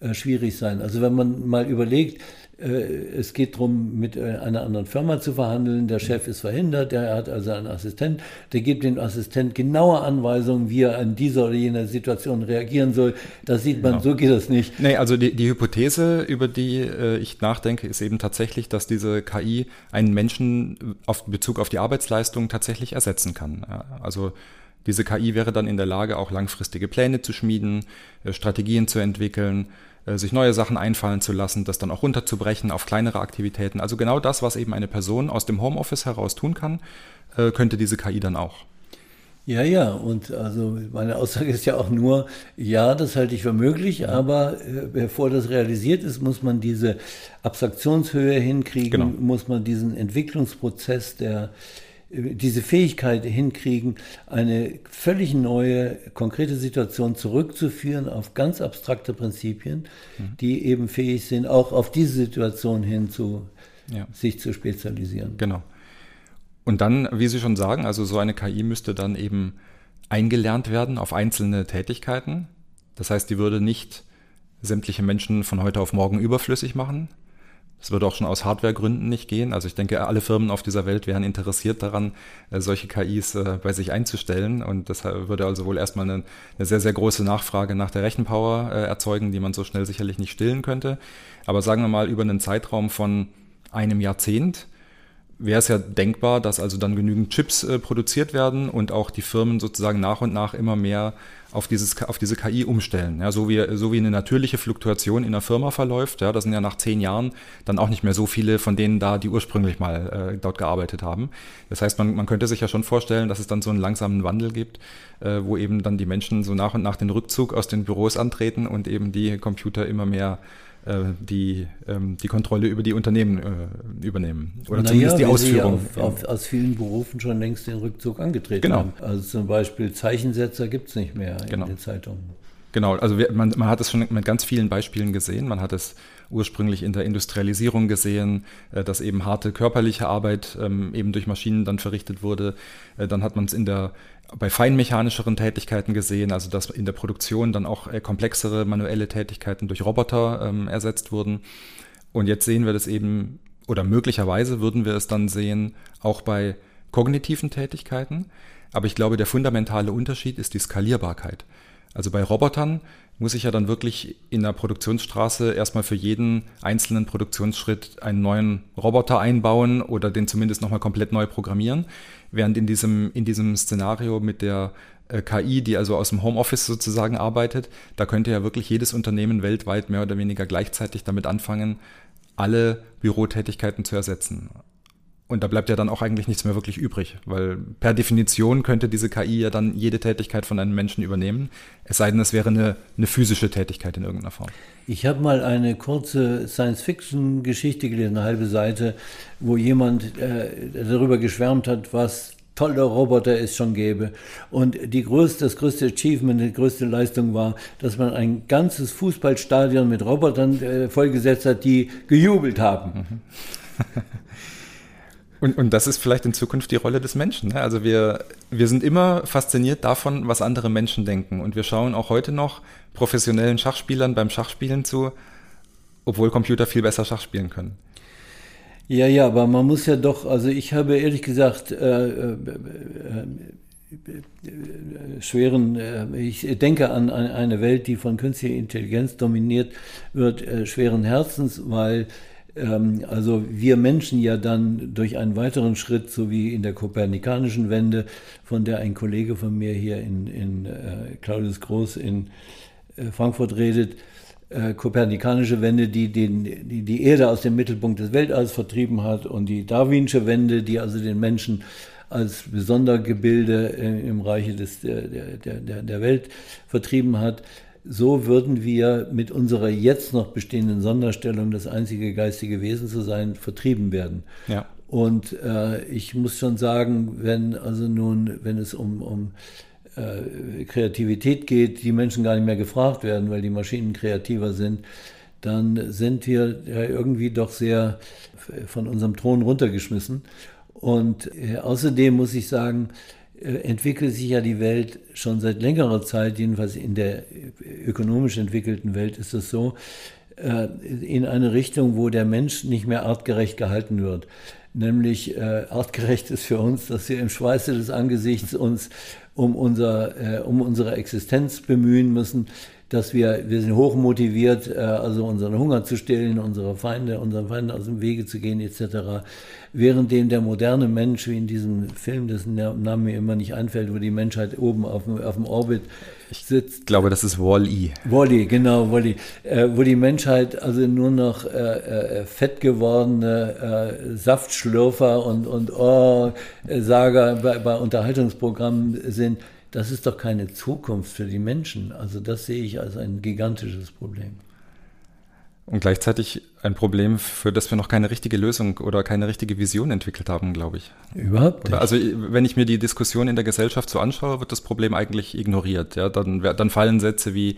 äh, schwierig sein. Also wenn man mal überlegt, es geht darum, mit äh, einer anderen Firma zu verhandeln. Der Chef ist verhindert, der hat also einen Assistent. Der gibt dem Assistent genaue Anweisungen, wie er an dieser oder jener Situation reagieren soll. Da sieht man, genau. so geht das nicht. Nee, also die, die Hypothese, über die äh, ich nachdenke, ist eben tatsächlich, dass diese KI einen Menschen auf Bezug auf die Arbeitsleistung tatsächlich ersetzen kann. Also diese KI wäre dann in der Lage, auch langfristige Pläne zu schmieden, Strategien zu entwickeln, äh, sich neue Sachen einfallen zu lassen, das dann auch runterzubrechen auf kleinere Aktivitäten. Also genau das, was eben eine Person aus dem Homeoffice heraus tun kann, äh, könnte diese KI dann auch. Ja, ja, und also meine Aussage ist ja auch nur, ja, das halte ich für möglich, ja. aber äh, bevor das realisiert ist, muss man diese Abstraktionshöhe hinkriegen, genau. muss man diesen Entwicklungsprozess der diese Fähigkeit hinkriegen, eine völlig neue, konkrete Situation zurückzuführen auf ganz abstrakte Prinzipien, mhm. die eben fähig sind, auch auf diese Situation hin zu, ja. sich zu spezialisieren. Genau. Und dann, wie Sie schon sagen, also so eine KI müsste dann eben eingelernt werden auf einzelne Tätigkeiten. Das heißt, die würde nicht sämtliche Menschen von heute auf morgen überflüssig machen, es würde auch schon aus Hardwaregründen nicht gehen. Also ich denke, alle Firmen auf dieser Welt wären interessiert daran, äh, solche KIs äh, bei sich einzustellen. Und das würde also wohl erstmal eine, eine sehr, sehr große Nachfrage nach der Rechenpower äh, erzeugen, die man so schnell sicherlich nicht stillen könnte. Aber sagen wir mal über einen Zeitraum von einem Jahrzehnt wäre es ja denkbar, dass also dann genügend Chips äh, produziert werden und auch die Firmen sozusagen nach und nach immer mehr auf, dieses, auf diese KI umstellen. Ja, so, wie, so wie eine natürliche Fluktuation in einer Firma verläuft. Ja, da sind ja nach zehn Jahren dann auch nicht mehr so viele von denen da, die ursprünglich mal äh, dort gearbeitet haben. Das heißt, man, man könnte sich ja schon vorstellen, dass es dann so einen langsamen Wandel gibt, äh, wo eben dann die Menschen so nach und nach den Rückzug aus den Büros antreten und eben die Computer immer mehr die ähm, die Kontrolle über die Unternehmen äh, übernehmen. Oder naja, zumindest die Ausführung. Auf, auf, aus vielen Berufen schon längst den Rückzug angetreten genau. haben. Also zum Beispiel Zeichensetzer gibt es nicht mehr genau. in den Zeitungen. Genau, also wir, man, man hat es schon mit ganz vielen Beispielen gesehen. Man hat es ursprünglich in der Industrialisierung gesehen, äh, dass eben harte körperliche Arbeit ähm, eben durch Maschinen dann verrichtet wurde. Äh, dann hat man es in der bei feinmechanischeren Tätigkeiten gesehen, also dass in der Produktion dann auch äh, komplexere manuelle Tätigkeiten durch Roboter ähm, ersetzt wurden. Und jetzt sehen wir das eben, oder möglicherweise würden wir es dann sehen, auch bei kognitiven Tätigkeiten. Aber ich glaube, der fundamentale Unterschied ist die Skalierbarkeit. Also bei Robotern muss ich ja dann wirklich in der Produktionsstraße erstmal für jeden einzelnen Produktionsschritt einen neuen Roboter einbauen oder den zumindest nochmal komplett neu programmieren. Während in diesem, in diesem Szenario mit der äh, KI, die also aus dem Homeoffice sozusagen arbeitet, da könnte ja wirklich jedes Unternehmen weltweit mehr oder weniger gleichzeitig damit anfangen, alle Bürotätigkeiten zu ersetzen. Und da bleibt ja dann auch eigentlich nichts mehr wirklich übrig, weil per Definition könnte diese KI ja dann jede Tätigkeit von einem Menschen übernehmen, es sei denn, es wäre eine, eine physische Tätigkeit in irgendeiner Form. Ich habe mal eine kurze Science-Fiction-Geschichte gelesen, eine halbe Seite, wo jemand äh, darüber geschwärmt hat, was tolle Roboter es schon gäbe. Und die größte, das größte Achievement, die größte Leistung war, dass man ein ganzes Fußballstadion mit Robotern äh, vollgesetzt hat, die gejubelt haben. Mhm. <laughs> Und, und das ist vielleicht in Zukunft die Rolle des Menschen. Ne? Also wir, wir sind immer fasziniert davon, was andere Menschen denken. Und wir schauen auch heute noch professionellen Schachspielern beim Schachspielen zu, obwohl Computer viel besser Schach spielen können. Ja, ja, aber man muss ja doch, also ich habe ehrlich gesagt äh, äh, äh, schweren, äh, ich denke an, an, eine Welt, die von künstlicher Intelligenz dominiert wird, äh, schweren Herzens, weil ähm, also wir Menschen ja dann durch einen weiteren Schritt, so wie in der kopernikanischen Wende, von der ein Kollege von mir hier in, in äh, Claudius Groß in äh, Frankfurt redet, äh, kopernikanische Wende, die, den, die die Erde aus dem Mittelpunkt des Weltalls vertrieben hat und die darwinsche Wende, die also den Menschen als Besondergebilde im Reiche des, der, der, der Welt vertrieben hat so würden wir mit unserer jetzt noch bestehenden Sonderstellung, das einzige geistige Wesen zu sein, vertrieben werden. Ja. Und äh, ich muss schon sagen, wenn also nun, wenn es um, um äh, Kreativität geht, die Menschen gar nicht mehr gefragt werden, weil die Maschinen kreativer sind, dann sind wir ja irgendwie doch sehr von unserem Thron runtergeschmissen. Und äh, außerdem muss ich sagen, entwickelt sich ja die Welt schon seit längerer Zeit, jedenfalls in der ökonomisch entwickelten Welt ist es so, äh, in eine Richtung, wo der Mensch nicht mehr artgerecht gehalten wird. Nämlich äh, artgerecht ist für uns, dass wir im Schweiße des Angesichts uns um, unser, um unsere Existenz bemühen müssen, dass wir, wir sind hoch motiviert, also unseren Hunger zu stillen, unsere Feinde, unseren Feinden aus dem Wege zu gehen, etc währenddem der moderne Mensch, wie in diesem Film, dessen Name mir immer nicht einfällt, wo die Menschheit oben auf dem, auf dem Orbit sitzt. Ich glaube, das ist Wall-E. Wall-E, genau, Wall-E. Äh, wo die Menschheit also nur noch äh, äh, fett gewordene äh, Saftschlürfer und, und oh, Sager bei, bei Unterhaltungsprogrammen sind. Das ist doch keine Zukunft für die Menschen. Also das sehe ich als ein gigantisches Problem. Und gleichzeitig ein Problem, für das wir noch keine richtige Lösung oder keine richtige Vision entwickelt haben, glaube ich. Überhaupt nicht. Also wenn ich mir die Diskussion in der Gesellschaft so anschaue, wird das Problem eigentlich ignoriert. Ja, dann, dann fallen Sätze wie,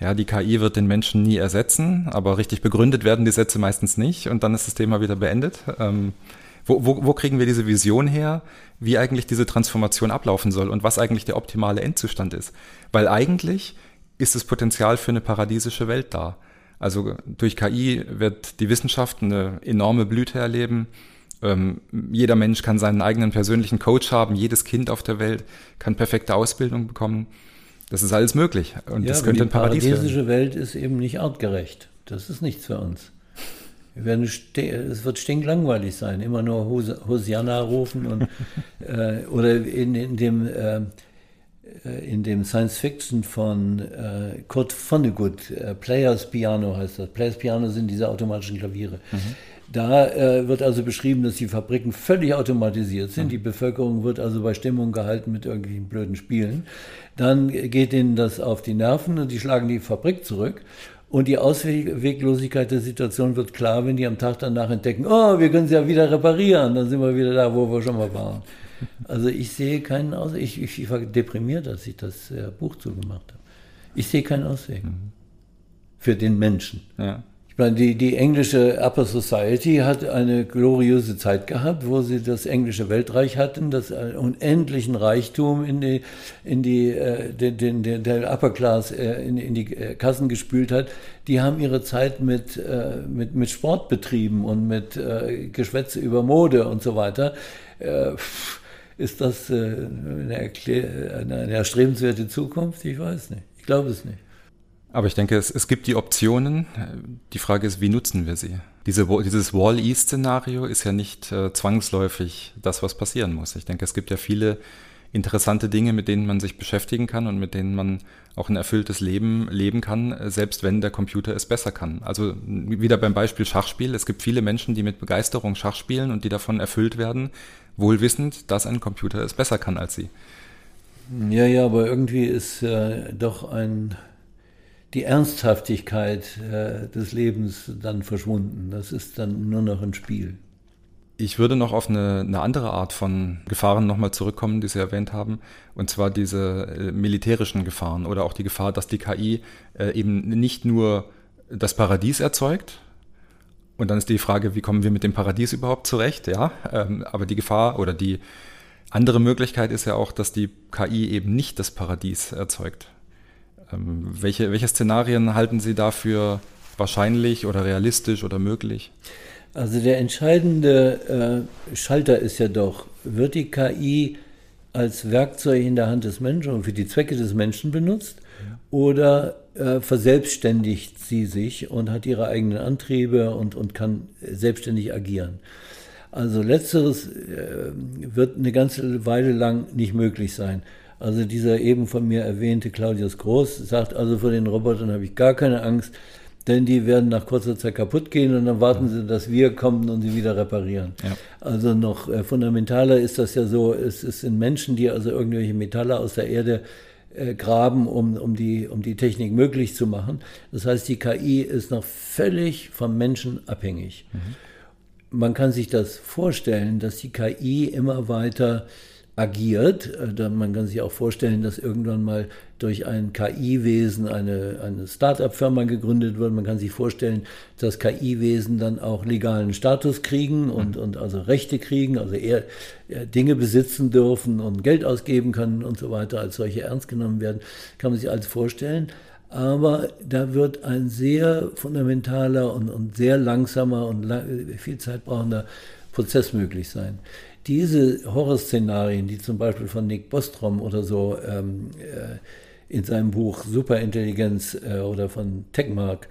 ja, die KI wird den Menschen nie ersetzen, aber richtig begründet werden die Sätze meistens nicht und dann ist das Thema wieder beendet. Ähm, wo, wo, wo kriegen wir diese Vision her, wie eigentlich diese Transformation ablaufen soll und was eigentlich der optimale Endzustand ist? Weil eigentlich ist das Potenzial für eine paradiesische Welt da. Also durch KI wird die Wissenschaft eine enorme Blüte erleben. Ähm, jeder Mensch kann seinen eigenen persönlichen Coach haben. Jedes Kind auf der Welt kann perfekte Ausbildung bekommen. Das ist alles möglich. Und ja, das könnte ein Paradies werden. Die paradiesische Welt ist eben nicht artgerecht. Das ist nichts für uns. Es wird stinklangweilig sein, immer nur Hosianna rufen und, <laughs> äh, oder in, in dem äh, äh, in dem Science Fiction von äh, Kurt Vonnegut, äh, Players Piano heißt das. Players Piano sind diese automatischen Klaviere. Mhm. Da äh, wird also beschrieben, dass die Fabriken völlig automatisiert sind. Mhm. Die Bevölkerung wird also bei Stimmung gehalten mit irgendwelchen blöden Spielen. Dann geht ihnen das auf die Nerven und die schlagen die Fabrik zurück. Und die Ausweglosigkeit der Situation wird klar, wenn die am Tag danach entdecken, oh, wir können sie ja wieder reparieren, dann sind wir wieder da, wo wir schon mal waren. Also ich sehe keinen Ausweg. Ich, ich, ich war deprimiert, als ich das äh, Buch zugemacht habe. Ich sehe keinen Ausweg. Mhm. Für den Menschen. Ja. Ich meine, die, die englische Upper Society hat eine gloriose Zeit gehabt, wo sie das englische Weltreich hatten, das unendlichen Reichtum in die, in die, äh, den, den, den, der Upper Class äh, in, in, die äh, Kassen gespült hat. Die haben ihre Zeit mit, äh, mit, mit Sport betrieben und mit äh, Geschwätze über Mode und so weiter. Äh, Ist das äh, eine, eine erstrebenswerte Zukunft? Ich weiß nicht. Ich glaube es nicht. Aber ich denke, es, es gibt die Optionen. Die Frage ist, wie nutzen wir sie? Diese, dieses Wall-E-Szenario ist ja nicht äh, zwangsläufig das, was passieren muss. Ich denke, es gibt ja viele interessante Dinge, mit denen man sich beschäftigen kann und mit denen man auch ein erfülltes Leben leben kann, selbst wenn der Computer es besser kann. Also wieder beim Beispiel Schachspiel. Es gibt viele Menschen, die mit Begeisterung Schach spielen und die davon erfüllt werden, wohl wissend, dass ein Computer es besser kann als sie. Ja, ja, aber irgendwie ist äh, doch ein, die Ernsthaftigkeit äh, des Lebens dann verschwunden. Das ist dann nur noch ein Spiel. Ich würde noch auf eine, eine andere Art von Gefahren nochmal zurückkommen, die Sie erwähnt haben, und zwar diese äh, militärischen Gefahren oder auch die Gefahr, dass die KI äh, eben nicht nur das Paradies erzeugt, und dann ist die Frage, wie kommen wir mit dem Paradies überhaupt zurecht, ja, ähm, aber die Gefahr oder die andere Möglichkeit ist ja auch, dass die KI eben nicht das Paradies erzeugt. Ähm, welche, welche Szenarien halten Sie dafür wahrscheinlich oder realistisch oder möglich? Also der entscheidende äh, Schalter ist ja doch, wird die KI als Werkzeug in der Hand des Menschen und für die Zwecke des Menschen benutzt oder äh, verselbstständigt sie sich und hat ihre eigenen Antriebe und, und kann selbstständig agieren. Also letzteres äh, wird eine ganze Weile lang nicht möglich sein. Also dieser eben von mir erwähnte Claudius Groß sagt, also vor den Robotern habe ich gar keine Angst denn die werden nach kurzer Zeit kaputt gehen und dann warten sie, dass wir kommen und sie wieder reparieren. Ja. Also noch äh, fundamentaler ist das ja so, es, es sind Menschen, die also irgendwelche Metalle aus der Erde äh, graben, um, um, die, um die Technik möglich zu machen. Das heißt, die KI ist noch völlig vom Menschen abhängig. Mhm. Man kann sich das vorstellen, dass die KI immer weiter agiert. Äh, man kann sich auch vorstellen, dass irgendwann mal durch ein KI-Wesen eine, eine Start-up-Firma gegründet wird. Man kann sich vorstellen, dass KI-Wesen dann auch legalen Status kriegen und, und also Rechte kriegen, also eher, Dinge besitzen dürfen und Geld ausgeben können und so weiter, als solche ernst genommen werden. Kann man sich alles vorstellen. Aber da wird ein sehr fundamentaler und, und sehr langsamer und lang, viel Zeit brauchender Prozess möglich sein diese Horrorszenarien, die zum Beispiel von Nick Bostrom oder so ähm, äh, in seinem Buch Superintelligenz äh, oder von Techmark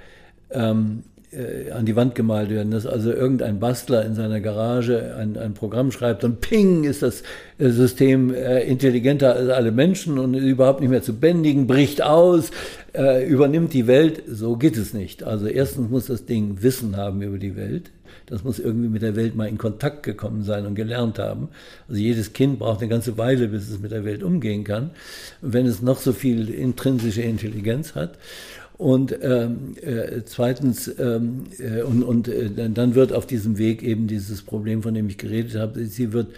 ähm, äh, an die Wand gemalt werden, dass also irgendein Bastler in seiner Garage ein, ein Programm schreibt und ping ist das äh, System äh, intelligenter als alle Menschen und überhaupt nicht mehr zu bändigen, bricht aus, äh, übernimmt die Welt. So geht es nicht. Also erstens muss das Ding Wissen haben über die Welt. Das muss irgendwie mit der Welt mal in Kontakt gekommen sein und gelernt haben. Also jedes Kind braucht eine ganze Weile, bis es mit der Welt umgehen kann. Wenn es noch so viel intrinsische Intelligenz hat. Und ähm, äh, zweitens, ähm, äh, und, und äh, dann wird auf diesem Weg eben dieses Problem, von dem ich geredet habe, sie wird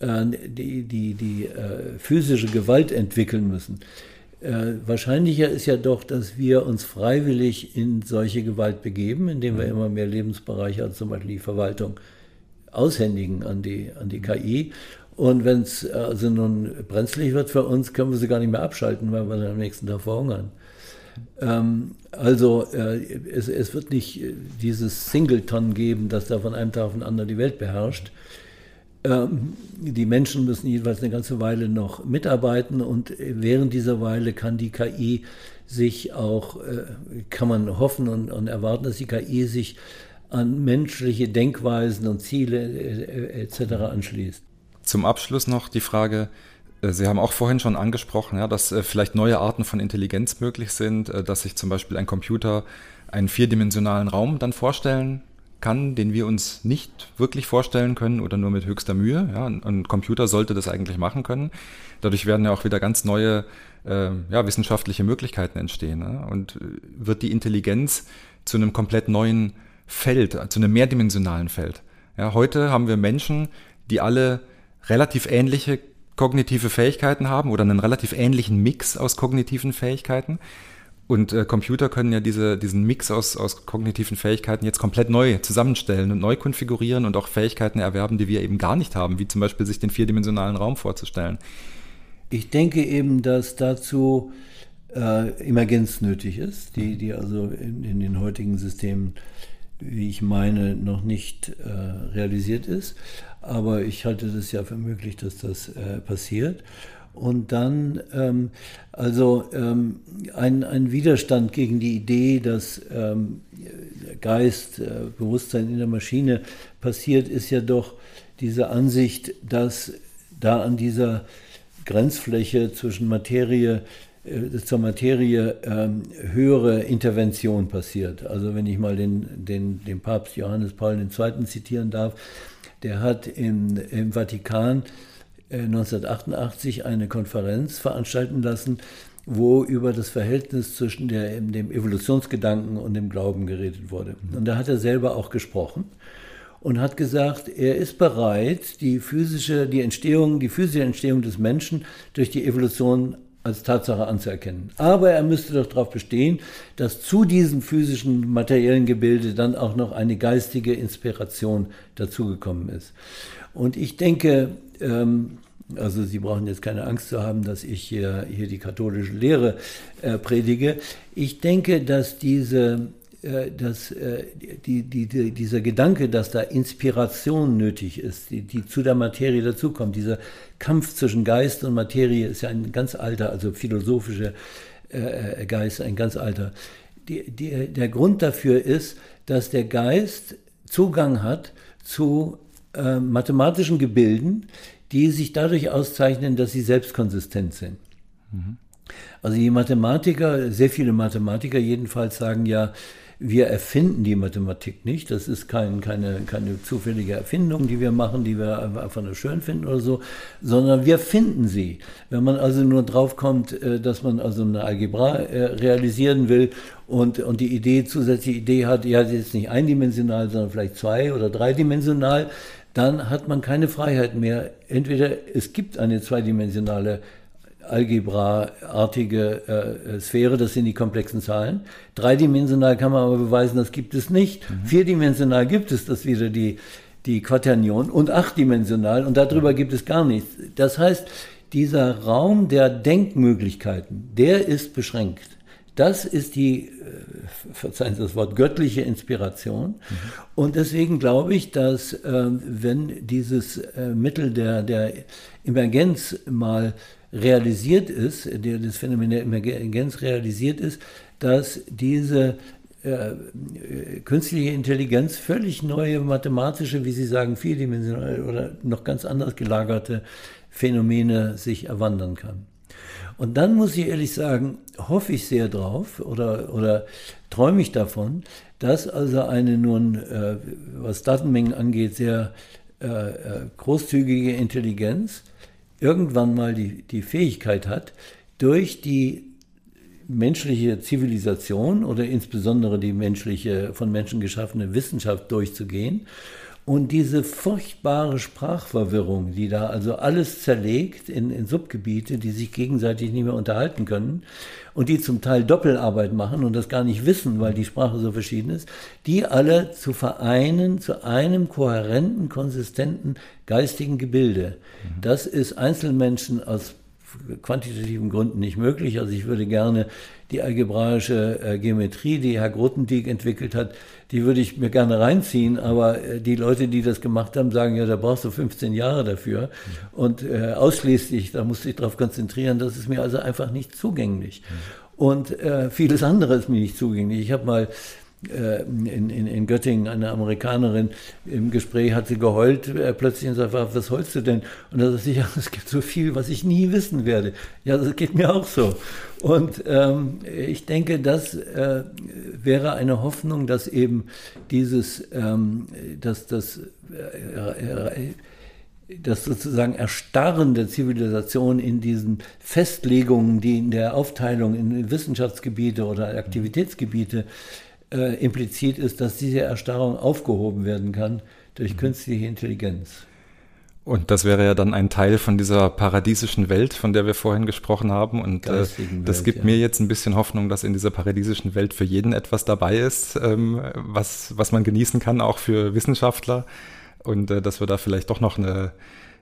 äh, die, die, die äh, physische Gewalt entwickeln müssen. Äh, wahrscheinlicher ist ja doch, dass wir uns freiwillig in solche Gewalt begeben, indem wir mhm. immer mehr Lebensbereiche, also zum Beispiel die Verwaltung, aushändigen an die, an die KI. Und wenn es also nun brenzlig wird für uns, können wir sie gar nicht mehr abschalten, weil wir dann am nächsten Tag verhungern. Ähm, also äh, es, es, wird nicht dieses Singleton geben, das da von einem Tag auf den anderen die Welt beherrscht. Ähm, die Menschen müssen jedenfalls eine ganze Weile noch mitarbeiten und während dieser Weile kann die KI sich auch, äh, kann man hoffen und, und erwarten, dass die KI sich an menschliche Denkweisen und Ziele äh, etc. anschließt. Zum Abschluss noch die Frage, äh, Sie haben auch vorhin schon angesprochen, ja, dass vielleicht neue Arten von Intelligenz möglich sind, dass sich zum Beispiel ein Computer einen vierdimensionalen Raum dann vorstellen kann, den wir uns nicht wirklich vorstellen können oder nur mit höchster Mühe. Ja, ein Computer sollte das eigentlich machen können. Dadurch werden ja auch wieder ganz neue äh, ja, wissenschaftliche Möglichkeiten entstehen. Ne? Und äh, wird die Intelligenz zu einem komplett neuen Feld, zu einem mehrdimensionalen Feld. Ja, heute haben wir Menschen, die alle relativ ähnliche kognitive Fähigkeiten haben oder einen relativ ähnlichen Mix aus kognitiven Fähigkeiten. Und äh, Computer können ja diese, diesen Mix aus, aus kognitiven Fähigkeiten jetzt komplett neu zusammenstellen und neu konfigurieren und auch Fähigkeiten erwerben, die wir eben gar nicht haben, wie zum Beispiel sich den vierdimensionalen Raum vorzustellen. Ich denke eben, dass dazu äh, Emergenz nötig ist, die, die also in, in den heutigen Systemen wie ich meine, noch nicht äh, realisiert ist. Aber ich halte das ja für möglich, dass das äh, passiert. Und dann ähm, also ähm, ein, ein Widerstand gegen die Idee, dass ähm, Geist, äh, Bewusstsein in der Maschine passiert, ist ja doch diese Ansicht, dass da an dieser Grenzfläche zwischen Materie äh, zur Materie ähm, höhere Intervention passiert. Also wenn ich mal den, den, den Papst Johannes Paul II. zitieren darf, der hat in, im Vatikan 1988 äh, eine Konferenz veranstalten lassen, wo über das Verhältnis zwischen der, dem Evolutionsgedanken und dem Glauben geredet wurde. Und da hat er selber auch gesprochen und hat gesagt, er ist bereit, die physische, die Entstehung, die physische Entstehung des Menschen durch die Evolution als Tatsache anzuerkennen. Aber er müsste doch darauf bestehen, dass zu diesem physischen, materiellen Gebilde dann auch noch eine geistige Inspiration dazugekommen ist. Und ich denke, ähm, also Sie brauchen jetzt keine Angst zu haben, dass ich hier, hier die katholische Lehre äh, predige. Ich denke, dass diese dass äh, die, die, die, dieser Gedanke, dass da Inspiration nötig ist, die, die zu der Materie dazukommt, dieser Kampf zwischen Geist und Materie ist ja ein ganz alter, also philosophischer äh, äh Geist, ein ganz alter. Der Grund dafür ist, dass der Geist Zugang hat zu äh, mathematischen Gebilden, die sich dadurch auszeichnen, dass sie selbstkonsistent sind. Mhm. Also die Mathematiker, sehr viele Mathematiker jedenfalls sagen ja, wir erfinden die Mathematik nicht. Das ist kein, keine, keine zufällige Erfindung, die wir machen, die wir einfach nur schön finden oder so, sondern wir finden sie. Wenn man also nur drauf kommt, äh, dass man also eine Algebra äh, realisieren will und, und die Idee, zusätzliche Idee hat, ja, sie ist nicht eindimensional, sondern vielleicht zwei- oder dreidimensional, dann hat man keine Freiheit mehr. Entweder es gibt eine zweidimensionale Algebra-artige äh, Sphäre, das sind die komplexen Zahlen. Dreidimensional kann man aber beweisen, das gibt es nicht. Mhm. Vierdimensional gibt es das wieder die, die Quaternion und achtdimensional und darüber gibt es gar nichts. Das heißt, dieser Raum der Denkmöglichkeiten, der ist beschränkt. Das ist die, äh, verzeihen Sie das Wort, göttliche Inspiration. Mhm. Und deswegen glaube ich, dass äh, wenn dieses äh, Mittel der, der Emergenz mal realisiert ist, der, das Phänomen der Emergenz realisiert ist, dass diese äh, künstliche Intelligenz völlig neue mathematische, wie Sie sagen, vierdimensionale oder noch ganz anders gelagerte Phänomene sich erwandern kann. Und dann muss ich ehrlich sagen, hoffe ich sehr drauf oder, oder träume ich davon, dass also eine nun, äh, was Datenmengen angeht, sehr äh, äh großzügige Intelligenz irgendwann mal die, die Fähigkeit hat, durch die menschliche Zivilisation oder insbesondere die menschliche, von Menschen geschaffene Wissenschaft durchzugehen und diese furchtbare Sprachverwirrung, die da also alles zerlegt in, in, Subgebiete, die sich gegenseitig nicht mehr unterhalten können und die zum Teil Doppelarbeit machen und das gar nicht wissen, weil die Sprache so verschieden ist, die alle zu vereinen zu einem kohärenten, konsistenten geistigen Gebilde. Mhm. Das ist Einzelmenschen aus quantitativen Gründen nicht möglich. Also ich würde gerne die algebraische äh, Geometrie, die Herr Grothendieck entwickelt hat, die würde ich mir gerne reinziehen, aber äh, die Leute, die das gemacht haben, sagen, ja, da brauchst du 15 Jahre dafür. Mhm. Und äh, ausschließlich, da musst du dich darauf konzentrieren, das ist mir also einfach nicht zugänglich. Mhm. Und äh, vieles andere ist mir nicht zugänglich. Ich habe mal in, in, in Göttingen eine Amerikanerin im Gespräch hat sie geheult äh, plötzlich und sagt, was heulst du denn? Und da sagte ich, <laughs> ja, es gibt so viel, was ich nie wissen werde. Ja, das geht mir auch so. Und ähm, ich denke, das äh, wäre eine Hoffnung, dass eben dieses, ähm, dass das äh, das sozusagen Erstarren der Zivilisation in diesen Festlegungen, die in der Aufteilung in Wissenschaftsgebiete oder Aktivitätsgebiete äh, implizit ist, dass diese Erstarrung aufgehoben werden kann durch mhm. künstliche Intelligenz. Und das wäre ja dann ein Teil von dieser paradiesischen Welt, von der wir vorhin gesprochen haben. Und äh, das gibt ja. mir jetzt ein bisschen Hoffnung, dass in dieser paradiesischen Welt für jeden etwas dabei ist, ähm, was, was man genießen kann, auch für Wissenschaftler. Und äh, dass wir da vielleicht doch noch eine,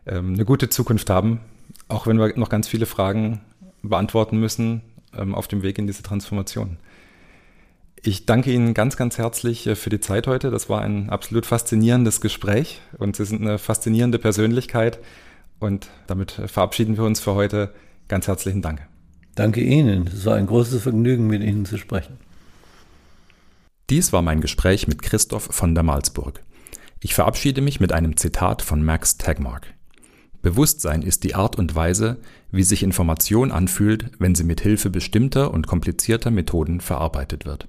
ähm, eine gute Zukunft haben, auch wenn wir noch ganz viele Fragen beantworten müssen ähm, auf dem Weg in diese Transformation. Ich danke Ihnen ganz, ganz herzlich äh, für die Zeit heute. Das war ein absolut faszinierendes Gespräch und Sie sind eine faszinierende Persönlichkeit. Und damit verabschieden wir uns für heute. Ganz herzlichen Dank. Danke Ihnen. Es war ein großes Vergnügen, mit Ihnen zu sprechen. Dies war mein Gespräch mit Christoph von der Malsburg. Ich verabschiede mich mit einem Zitat von Max Tegmark. Bewusstsein ist die Art und Weise, wie sich Information anfühlt, wenn sie mit Hilfe bestimmter und komplizierter Methoden verarbeitet wird.